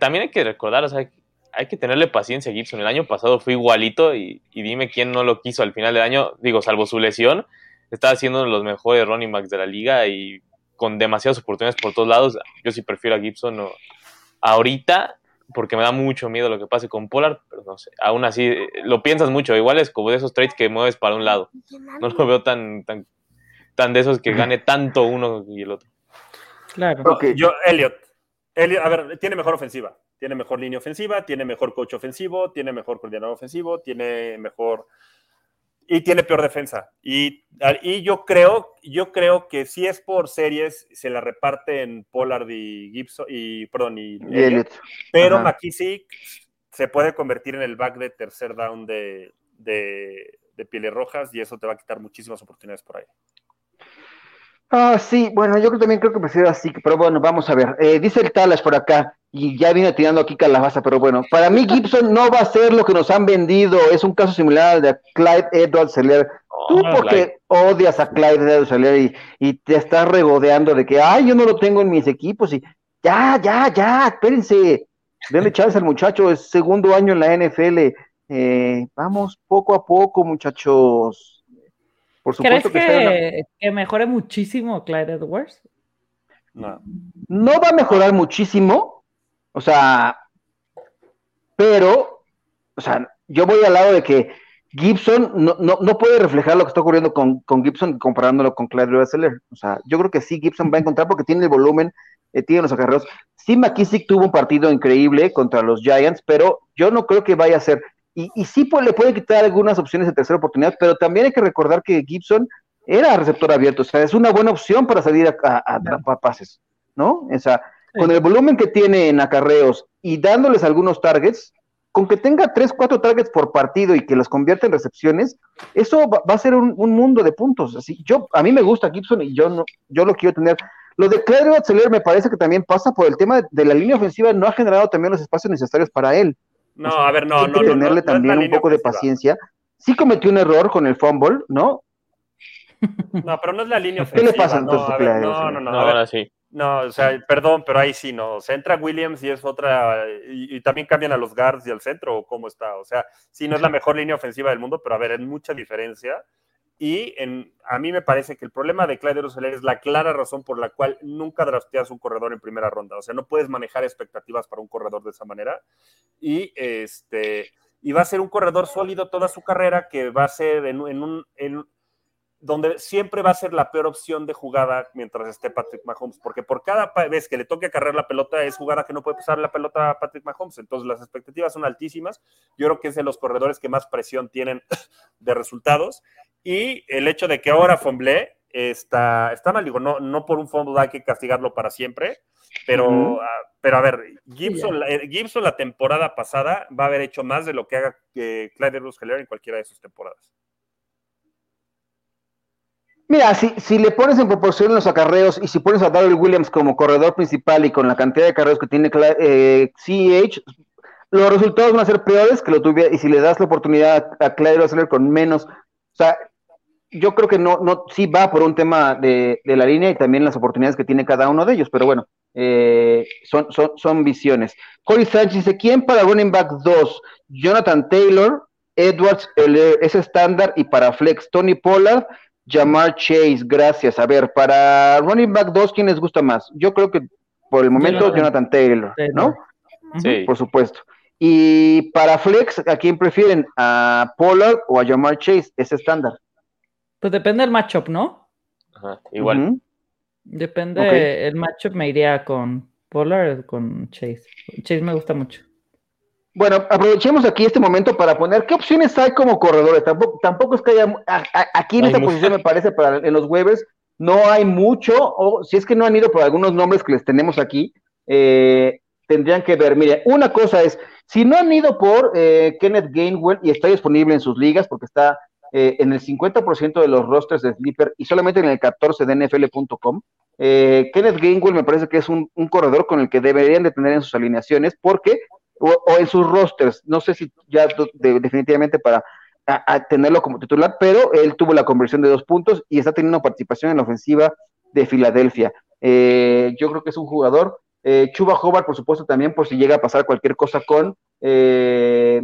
también hay que recordar, o sea, hay que tenerle paciencia a Gibson. El año pasado fue igualito y, y dime quién no lo quiso al final del año. Digo, salvo su lesión, estaba siendo uno de los mejores running backs de la liga y con demasiadas oportunidades por todos lados. Yo sí prefiero a Gibson o- ahorita porque me da mucho miedo lo que pase con Pollard, pero no sé, aún así eh, lo piensas mucho, igual es como de esos trades que mueves para un lado, no lo veo tan, tan, tan de esos que gane tanto uno y el otro. Claro. Yo, Elliot. Elliot, a ver, tiene mejor ofensiva. Tiene mejor línea ofensiva, tiene mejor coach ofensivo, tiene mejor coordinador ofensivo, tiene mejor. Y tiene peor defensa. Y, y yo creo, yo creo que si es por series, se la reparten Pollard y Gibson y perdón, y, Y Elliott. Elliot. Pero Ajá. McKissick se puede convertir en el back de tercer down de, de, de Pieles Rojas y eso te va a quitar muchísimas oportunidades por ahí. Ah, sí, bueno, yo también creo que prefiero así, pero bueno, vamos a ver. Eh, dice el Talas por acá, y ya viene tirando aquí calabaza, pero bueno, para mí Gibson no va a ser lo que nos han vendido, es un caso similar al de Clyde Edwards Seller. Tú Oh, porque Clyde. odias a Clyde Edwards Seller y, y te estás regodeando de que, ay, yo no lo tengo en mis equipos y ya, ya, ya, espérense, denle chance al muchacho, es segundo año en la NFL. Eh, vamos poco a poco, muchachos. Por ¿Crees supuesto que, en una- que, que mejore muchísimo Clyde Edwards? No. no va a mejorar muchísimo, o sea, pero, o sea, yo voy al lado de que Gibson no, no, no puede reflejar lo que está ocurriendo con, con Gibson comparándolo con Clyde Drexler. O sea, yo creo que sí Gibson va a encontrar porque tiene el volumen, eh, tiene los acarreos. Sí, McKissick tuvo un partido increíble contra los Giants, pero yo no creo que vaya a ser. Y, y sí pues, le puede quitar algunas opciones de tercera oportunidad, pero también hay que recordar que Gibson era receptor abierto, o sea, es una buena opción para salir a, a, a atrapar pases, ¿no? O sea, con el volumen que tiene en acarreos y dándoles algunos targets, con que tenga tres, cuatro targets por partido y que los convierta en recepciones, eso va, va a ser un, un, mundo de puntos. Así, yo, a mí me gusta Gibson y yo no, yo lo quiero tener. Lo de Claire Batzeler me parece que también pasa por el tema de, de, la línea ofensiva, no ha generado también los espacios necesarios para él. No, o sea, a ver, no, hay no. que tenerle no, también no un poco ofensiva. de paciencia. Sí cometió un error con el fumble, ¿no? No, pero no es la línea ¿Qué ofensiva. le pasa no, entonces a a ver, no, no, no, No, a ver, ahora sí. No, o sea, perdón, pero ahí sí no. O sea, entra Williams y es otra. Y, también cambian a los guards y al centro, o cómo está. O sea, sí, no es la mejor línea ofensiva del mundo, pero a ver, es mucha diferencia. Y en, a mí me parece que el problema de Clyde Roseler es la clara razón por la cual nunca drafteas un corredor en primera ronda. O sea, no puedes manejar expectativas para un corredor de esa manera. Y este y va a ser un corredor sólido toda su carrera que va a ser en, en un en, donde siempre va a ser la peor opción de jugada mientras esté Patrick Mahomes, porque por cada vez que le toque acarrear la pelota es jugada que no puede pasar la pelota a Patrick Mahomes, entonces las expectativas son altísimas. Yo creo que es de los corredores que más presión tienen de resultados y el hecho de que ahora fumble está, está mal, digo, no, no por un fumble hay que castigarlo para siempre, pero, ah, pero a ver, Gibson, la, eh, Gibson la temporada pasada va a haber hecho más de lo que haga que Clyde Edwards en cualquiera de sus temporadas. Mira, si, si le pones en proporción los acarreos y si pones a Darrell Williams como corredor principal y con la cantidad de acarreos que tiene eh, CEH, los resultados van a ser peores que lo tuviera, y si le das la oportunidad a Clyde Rossler con menos, o sea, yo creo que no, no, sí va por un tema de, la línea y también las oportunidades que tiene cada uno de ellos, pero bueno, eh, son, son, son visiones. Corey Sánchez dice, ¿quién para running back 2? Jonathan Taylor, Edwards, es estándar y para flex, Tony Pollard, Jamar Chase, gracias. A ver, para running back 2, ¿quién les gusta más? Yo creo que por el momento Jonathan, Taylor, ¿no? Sí. Por supuesto. Y para Flex, ¿a quién prefieren? ¿A Pollard o a Jamar Chase? Es estándar. Pues depende del matchup, ¿no? Ajá, igual. Depende el matchup, me iría con Pollard o con Chase. Chase me gusta mucho. Bueno, aprovechemos aquí este momento para poner qué opciones hay como corredores. Tampoco, tampoco es que haya, aquí en esta posición me parece, para en los waivers, no hay mucho, o si es que no han ido por algunos nombres que les tenemos aquí, eh, tendrían que ver. Mire, una cosa es, si no han ido por eh, Kenneth Gainwell y está disponible en sus ligas, porque está eh, en el 50% de los rosters de Sleeper y solamente en el 14 de NFL.com, Kenneth Gainwell me parece que es un, un corredor con el que deberían de tener en sus alineaciones, porque o, en sus rosters. No sé si ya definitivamente para tenerlo como titular, pero él tuvo la conversión de dos puntos y está teniendo participación en la ofensiva de Filadelfia. Eh, yo creo que es un jugador. Eh, Chuba Hobart, por supuesto, también por si llega a pasar cualquier cosa con eh,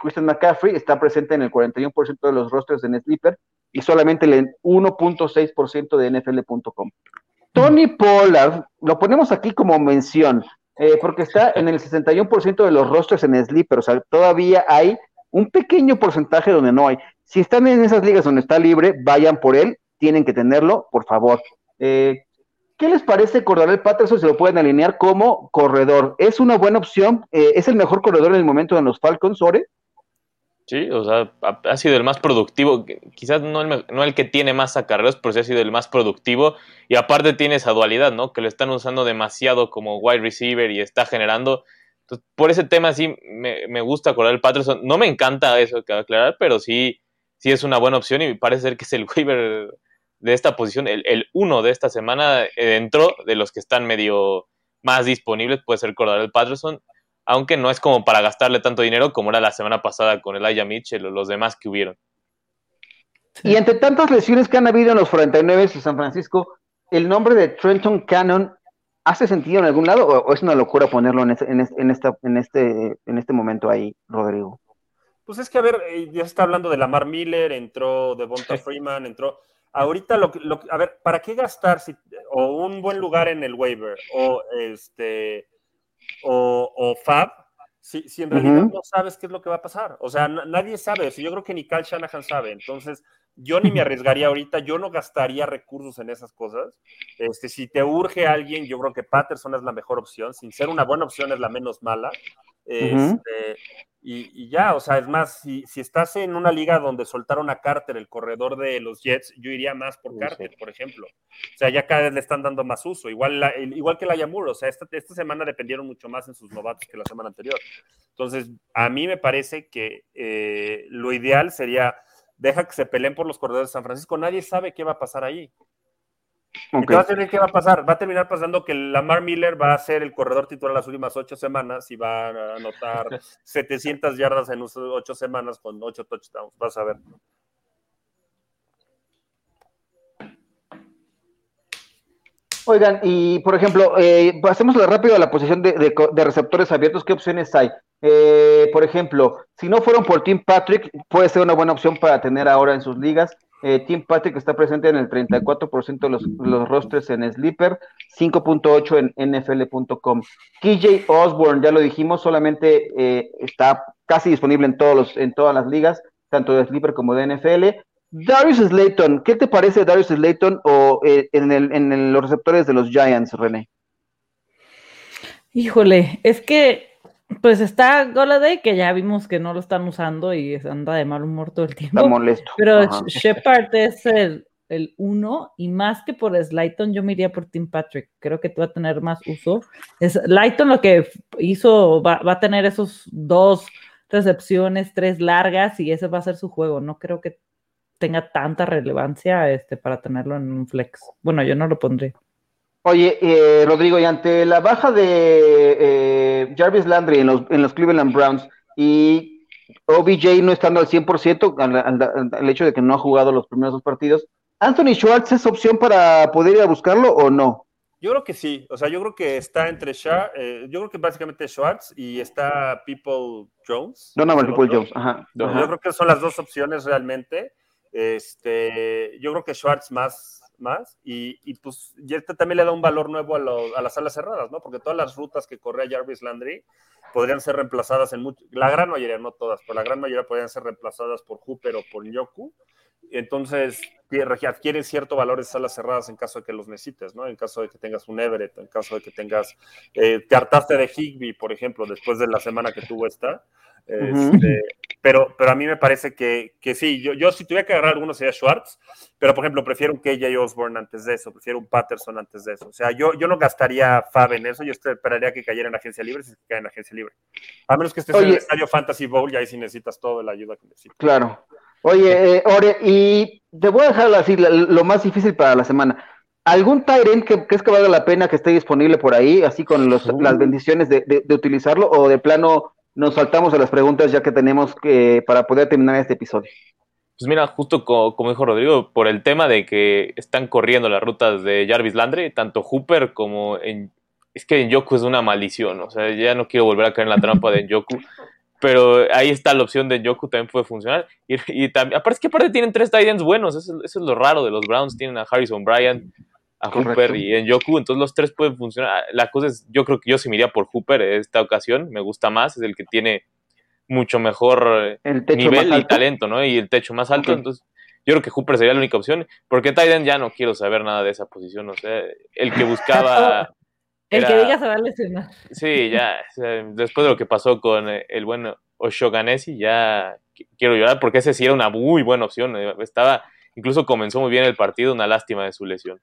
Christian McCaffrey, está presente en el 41% de los rosters en Sleeper y solamente el 1.6% de NFL.com. Tony Pollard, lo ponemos aquí como mención. Eh, porque está en el 61% de los rostros en Sleeper, o sea, todavía hay un pequeño porcentaje donde no hay. Si están en esas ligas donde está libre, vayan por él, tienen que tenerlo, por favor. Eh, ¿Qué les parece Cordarel Patterson? Se lo pueden alinear como corredor. ¿Es una buena opción? Eh, ¿Es el mejor corredor en el momento de los Falcons, Ore? Sí, o sea, ha, sido el más productivo, quizás no el, no el que tiene más acarreos, pero sí ha sido el más productivo. Y aparte tiene esa dualidad, ¿no? Que lo están usando demasiado como wide receiver y está generando. Entonces, por ese tema sí me, me gusta acordar el Patterson. No me encanta eso que aclarar, pero sí, sí es una buena opción y parece ser que es el waiver de esta posición, el, el uno de esta semana dentro de los que están medio más disponibles, puede ser el Patterson aunque no es como para gastarle tanto dinero como era la semana pasada con Elijah Mitchell o los demás que hubieron. Y entre tantas lesiones que han habido en los 49 de San Francisco, ¿el nombre de Trenton Cannon hace sentido en algún lado o, es una locura ponerlo en, este, en, esta, en, este, en este momento ahí, Rodrigo? Pues es que, a ver, eh, ya se está hablando de Lamar Miller, entró Devonta Freeman, entró... Ahorita, lo, lo, a ver, ¿para qué gastar si, o un buen lugar en el waiver o este o, Fab, si, si en realidad no sabes qué es lo que va a pasar. O sea, nadie sabe. yo creo que ni Kyle Shanahan sabe. Entonces, yo ni me arriesgaría ahorita, yo no gastaría recursos en esas cosas. Este, si te urge alguien, yo creo que Patterson es la mejor opción. Sin ser una buena opción, es la menos mala. Este, y, ya, o sea, es más, si, si, estás en una liga donde soltaron a Carter, el corredor de los Jets, yo iría más por Carter, por ejemplo. O sea, ya cada vez le están dando más uso, igual, igual que la Yamur, o sea, esta, esta semana dependieron mucho más en sus novatos que la semana anterior. Entonces, a mí me parece que eh, lo ideal sería, deja que se peleen por los corredores de San Francisco, nadie sabe qué va a pasar ahí. ¿Qué va a pasar? Va a terminar pasando que Lamar Miller va a ser el corredor titular las últimas ocho semanas y va a anotar 700 yardas en ocho semanas con ocho touchdowns. Vas a ver. Oigan, y por ejemplo, eh, pasemos rápido a la posición de, de, receptores abiertos. ¿Qué opciones hay? Eh, por ejemplo, si no fueron por Tim Patrick, puede ser una buena opción para tener ahora en sus ligas. Eh, Tim Patrick está presente en el 34% de los, los rosters en Sleeper, 5.8 en NFL.com. KJ Osborne, ya lo dijimos, solamente eh, está casi disponible en, todos los, en todas las ligas, tanto de Sleeper como de NFL. Darius Slayton, ¿qué te parece Darius Slayton o eh, en, el, en los receptores de los Giants, René? Híjole, es que pues está Goladay, que ya vimos que no lo están usando y anda de mal humor todo el tiempo. Está molesto. Pero Shepard es el, uno, y más que por Slayton, yo me iría por Tim Patrick. Creo que va a tener más uso. Slayton lo que hizo, va, a tener esos dos recepciones, tres largas, y ese va a ser su juego. No creo que tenga tanta relevancia este, para tenerlo en un flex. Bueno, yo no lo pondré. Oye, eh, Rodrigo, y ante la baja de eh, Jarvis Landry en los, en los Cleveland Browns y OBJ no estando al 100%, al, al, hecho de que no ha jugado los primeros dos partidos, ¿Anthony Schwartz es opción para poder ir a buscarlo o no? Yo creo que sí, o sea, yo creo que está entre Schwartz, eh, yo creo que básicamente Schwartz y está People Jones. No, no, People Jones, ajá, Yo creo que son las dos opciones realmente. Este, yo creo que Schwartz más más y, y pues y este también le da un valor nuevo a, las alas cerradas, ¿no? Porque todas las rutas que corría Jarvis Landry podrían ser reemplazadas en mucho, la gran mayoría, no todas, pero la gran mayoría podrían ser reemplazadas por Hooper o por Yoku. Entonces adquieren cierto valor esas alas cerradas en caso de que los necesites, ¿no? En caso de que tengas un Everett, en caso de que tengas, eh, te hartaste de Higby, por ejemplo, después de la semana que tuvo esta. Este, pero, pero a mí me parece que, que sí, yo, yo, si tuviera que agarrar alguno sería Schwartz, pero por ejemplo prefiero un KJ Osborne antes de eso, prefiero un Patterson antes de eso. O sea, yo, yo no gastaría Fab en eso, yo esperaría que cayera en agencia libre si cae en agencia libre. A menos que estés en el estadio Fantasy Bowl y ahí sí necesitas toda la ayuda que necesitas. Claro. Oye, eh, Ore, y te voy a dejar así lo más difícil para la semana. ¿Algún Tyrant que, que es que valga la pena que esté disponible por ahí, así con los, las bendiciones de, de utilizarlo, o de plano nos saltamos a las preguntas ya que tenemos que para poder terminar este episodio. Pues mira, justo como, dijo Rodrigo, por el tema de que están corriendo las rutas de Jarvis Landry, tanto Hooper como en... Es que en Yoku es una maldición, o sea, ya no quiero volver a caer en la trampa de Yoku, pero ahí está la opción de Yoku, también puede funcionar. Y, también, aparte es que aparte tienen tres tight ends buenos, eso, eso, es lo raro de los Browns, tienen a Harrison Bryant, a Hooper y en Yoku, entonces los tres pueden funcionar. La cosa es, yo creo que yo sí me iría por Hooper en esta ocasión, me gusta más, es el que tiene mucho mejor nivel y talento, ¿no? Y el techo más alto, entonces yo creo que Hooper sería la única opción, porque Tyden ya no quiero saber nada de esa posición, o sea, el que buscaba... el que diga se va a lesionar. Sí, ya, después de lo que pasó con el buen Oshoganesi, ya quiero llorar, porque ese sí era una muy buena opción, eh, estaba, incluso comenzó muy bien el partido, una lástima de su lesión.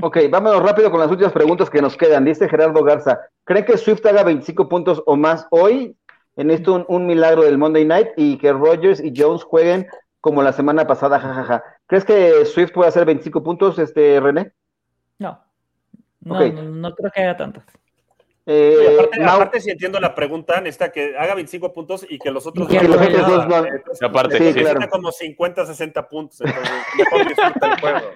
Ok, vámonos rápido con las últimas preguntas que nos quedan. Dice Gerardo Garza, ¿cree que Swift haga 25 puntos o más hoy? En esto un, milagro del Monday Night y que Rogers y Jones jueguen como la semana pasada, jajaja. ¿Crees que Swift puede hacer 25 puntos, este René? No. No, no, creo que haga tantos. Eh, aparte, si entiendo la pregunta, necesita que haga 25 puntos y que los otros, que los otros dos no. aparte, sí, claro. como 50, 60 puntos. Entonces, mejor disfruta el juego.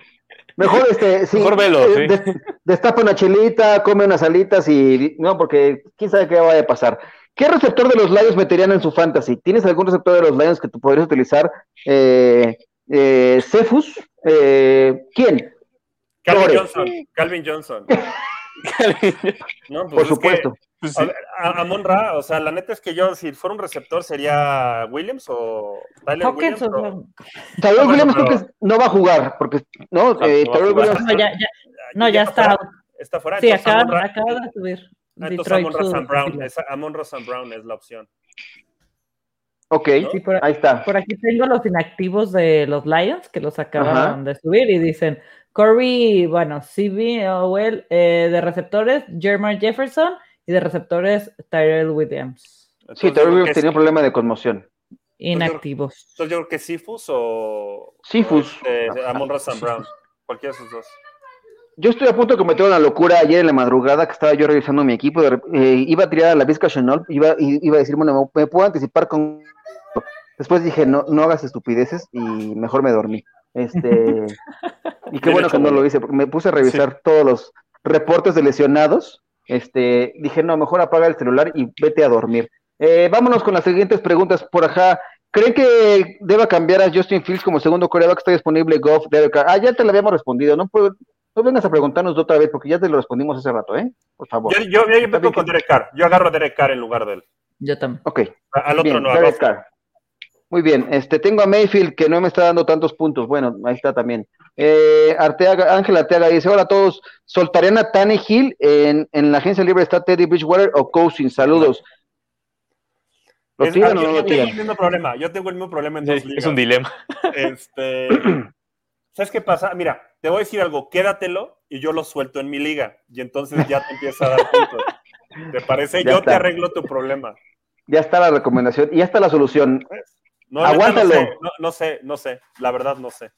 Mejor, este, sí, Mejor velo, eh, destapa una chelita, come unas alitas y no, porque quién sabe qué vaya a pasar. ¿Qué receptor de los Lions meterían en su fantasy? ¿Tienes algún receptor de los Lions que tú podrías utilizar? Eh, eh, Cephus, eh, ¿quién? Calvin Johnson. Calvin Johnson. no, pues Por supuesto. Pues a, Amon Ra, o sea, la neta es que yo, si fuera un receptor, sería Williams o Tyler Williams. O... Tyler Williams creo que no va a jugar, porque no, no, eh, Tyler Williams... no ya, ya, no, ya está. Está fuera. Sí, acaba, acaba de subir. Ah, entonces Amon Ross Brown, es, Amon Ross Brown es la opción. Ok, sí, por, ahí está. Por aquí tengo los inactivos de los Lions que los acaban de subir y dicen Corey, bueno, CB, Owell, eh, de receptores, Jermaine Jefferson y de receptores Tyrell Williams. sí, Tyrell Williams tenía un problema de conmoción. Inactivos. Entonces yo creo que Sifus o. Sifus. Este, Amon Ross Brown. Cualquiera de esos dos. Yo estoy a punto de cometer una locura ayer en la madrugada que estaba yo revisando mi equipo. Eh, iba a tirar a la Vizca Chanel, iba, iba a decir, bueno, me, puedo anticipar con. Después dije, no, no hagas estupideces y mejor me dormí. Este, Y qué bueno que no lo hice, porque me puse a revisar todos los reportes de lesionados. Este, dije, no, mejor apaga el celular y vete a dormir. Eh, vámonos con las siguientes preguntas por acá. ¿Creen que deba cambiar a Justin Fields como segundo coreback? Está disponible Goff, Derek. Ah, ya te lo habíamos respondido. No, puedo, no vengas a preguntarnos otra vez porque ya te lo respondimos hace rato, ¿eh? Por favor. Yo, yo, yo, yo con Derek Carr. Yo agarro a Derek Carr en lugar de él. Yo también. Ok. Al otro Bien, no, Derek. Carr. Muy bien, este tengo a Mayfield que no me está dando tantos puntos. Bueno, ahí está también. Eh, Arteaga, Ángel Arteaga dice: Hola a todos, ¿soltarían a Tannehill en, en la agencia libre? ¿Está Teddy Bridgewater o Cousins? Saludos. ¿Lo Es- tiran o yo, no yo lo tengo el tiran? mismo problema. Yo tengo el mismo problema en dos ligas. es un dilema. Este, ¿Sabes qué pasa? Mira, te voy a decir algo, quédatelo y yo lo suelto en mi liga. Y entonces ya te empieza a dar puntos. ¿Te parece? Ya yo está. te arreglo tu problema. Ya está la recomendación y ya está la solución. No, Aguántalo. No sé, no, no sé, no sé. La verdad, no sé.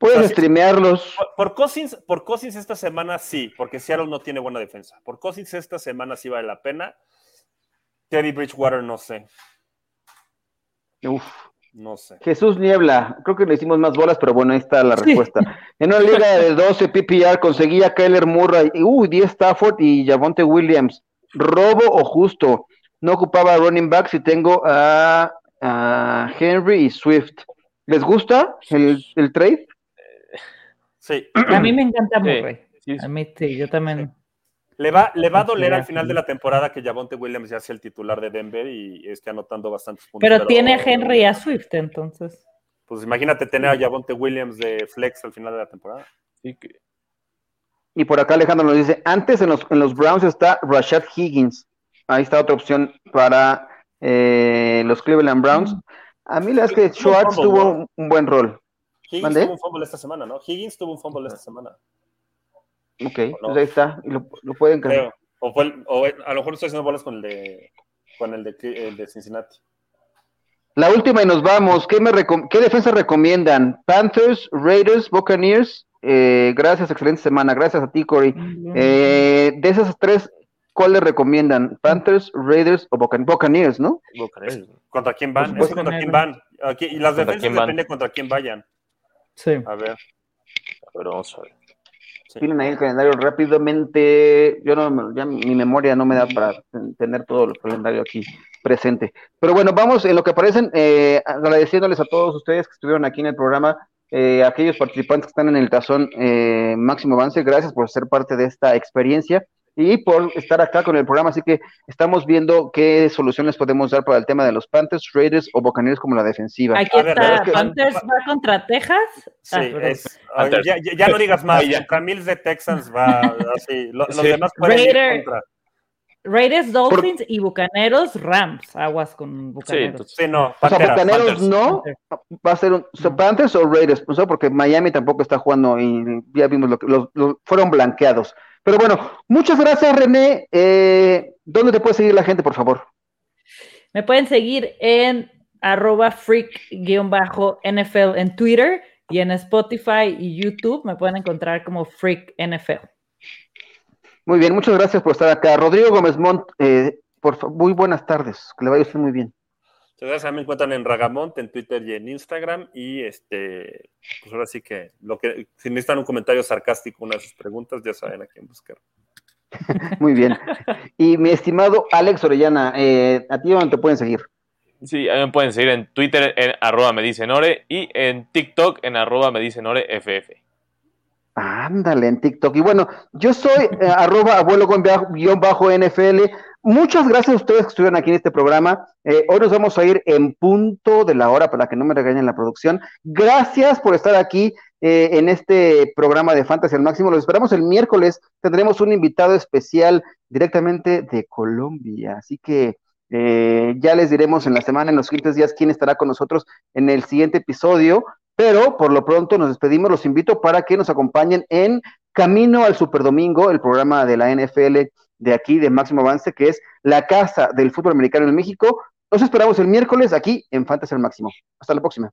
Puedes streamearlos. Por, por Cousins, por Cousins esta semana sí, porque Seattle no tiene buena defensa. Por Cousins esta semana sí vale la pena. Teddy Bridgewater no sé. Uf. No sé. Jesús Niebla, creo que le hicimos más bolas, pero bueno, ahí está la Sí. respuesta. En una liga de 12 PPR conseguía a Kyler Murray, y, uy, 10 Stafford y Javonte Williams. ¿Robo o justo? No ocupaba running back si tengo a, a Henry y Swift. ¿Les gusta el, el trade? Sí. A mí me encanta Sí, Murray. sí, A mí sí, yo también. Le va, le va a doler al final de la temporada que Javonte Williams ya sea el titular de Denver y esté anotando bastantes puntos. Pero tiene a Henry y a Swift, entonces. Pues imagínate tener a Javonte Williams de flex al final de la temporada. Sí, que- Y por acá Alejandro nos dice, antes en los, en los Browns está Rashad Higgins. Ahí está otra opción para eh, los Cleveland Browns. A mí la verdad es que Schwartz tuvo un buen rol. Higgins tuvo un fumble esta semana, ¿no? Higgins tuvo un fumble esta semana. Ok, no? pues ahí está. Lo, lo pueden creer. O, fue el- o a lo mejor estoy haciendo bolas con el de con el de, el de Cincinnati. La última y nos vamos. ¿Qué, me recom- qué defensa recomiendan? Panthers, Raiders, Buccaneers. Eh, gracias, excelente semana. Gracias a ti, Corey. Eh, de esas tres, ¿cuál le recomiendan? Panthers, Raiders o Buccan- Buccaneers, ¿no? Buccaneers. ¿Contra quién van? Por Es que contra quién van. Aquí- y las ¿Contra defensas depende contra quién vayan. Sí. A ver. A ver, vamos a ver. sí. Tienen ahí el calendario rápidamente. Yo no, me- ya mi memoria no me da para tener todo el calendario aquí presente. Pero bueno, vamos en lo que aparecen, eh, agradeciéndoles a todos ustedes que estuvieron aquí en el programa, eh, aquellos participantes que están en el tazón eh, Máximo Avance, gracias por ser parte de esta experiencia y por estar acá con el programa. Así que estamos viendo qué soluciones podemos dar para el tema de los Panthers, Raiders o Buccaneers como la defensiva. Aquí A ver, está. es que- Panthers va contra Texas. Sí, Ah, es, ya, ya- ya no digas más. Mills de Texans va así. Lo- Los Sí. demás pueden ir contra. Raiders, Dolphins y Bucaneros, Rams. Aguas con Bucaneros. Sí, no. O sea. Bucaneros Panthers. no, va a ser un so, Panthers o Raiders, porque Miami tampoco está jugando y ya vimos lo que los, los- fueron blanqueados. Pero bueno, muchas gracias René. Eh, ¿Dónde te puede seguir la gente, por favor? Me pueden seguir en arroba freak-nfl en Twitter y en Spotify y YouTube me pueden encontrar como freak NFL. Muy bien, muchas gracias por estar acá. Rodrigo Gómez Montt, eh, por muy buenas tardes, que le vaya a usted muy bien. Ustedes ya me encuentran en Ragamont, en Twitter y en Instagram. Y este, pues ahora sí que, lo que si necesitan un comentario sarcástico, una de sus preguntas, ya saben a quién buscar. Muy bien. Y mi estimado Alex Orellana, eh, ¿a ti dónde te pueden seguir? sí, ahí me pueden seguir en Twitter en arroba me dice Nore y en TikTok en arroba me dice Nore FF. Ándale, en TikTok. Y bueno, yo soy eh, arroba abuelo guion bajo- guion bajo NFL. Muchas gracias a ustedes que estuvieron aquí en este programa. Eh, hoy nos vamos a ir en punto de la hora para que no me regañen la producción. Gracias por estar aquí eh, en este programa de Fantasy al Máximo. Los esperamos el miércoles. Tendremos un invitado especial directamente de Colombia. Así que ya les diremos en la semana, en los siguientes días, quién estará con nosotros en el siguiente episodio. Pero por lo pronto nos despedimos, los invito para que nos acompañen en Camino al Superdomingo, el programa de la NFL de aquí, de Máximo Avance, que es la casa del fútbol americano en México. Los esperamos el miércoles aquí en Fantasy al Máximo. Hasta la próxima.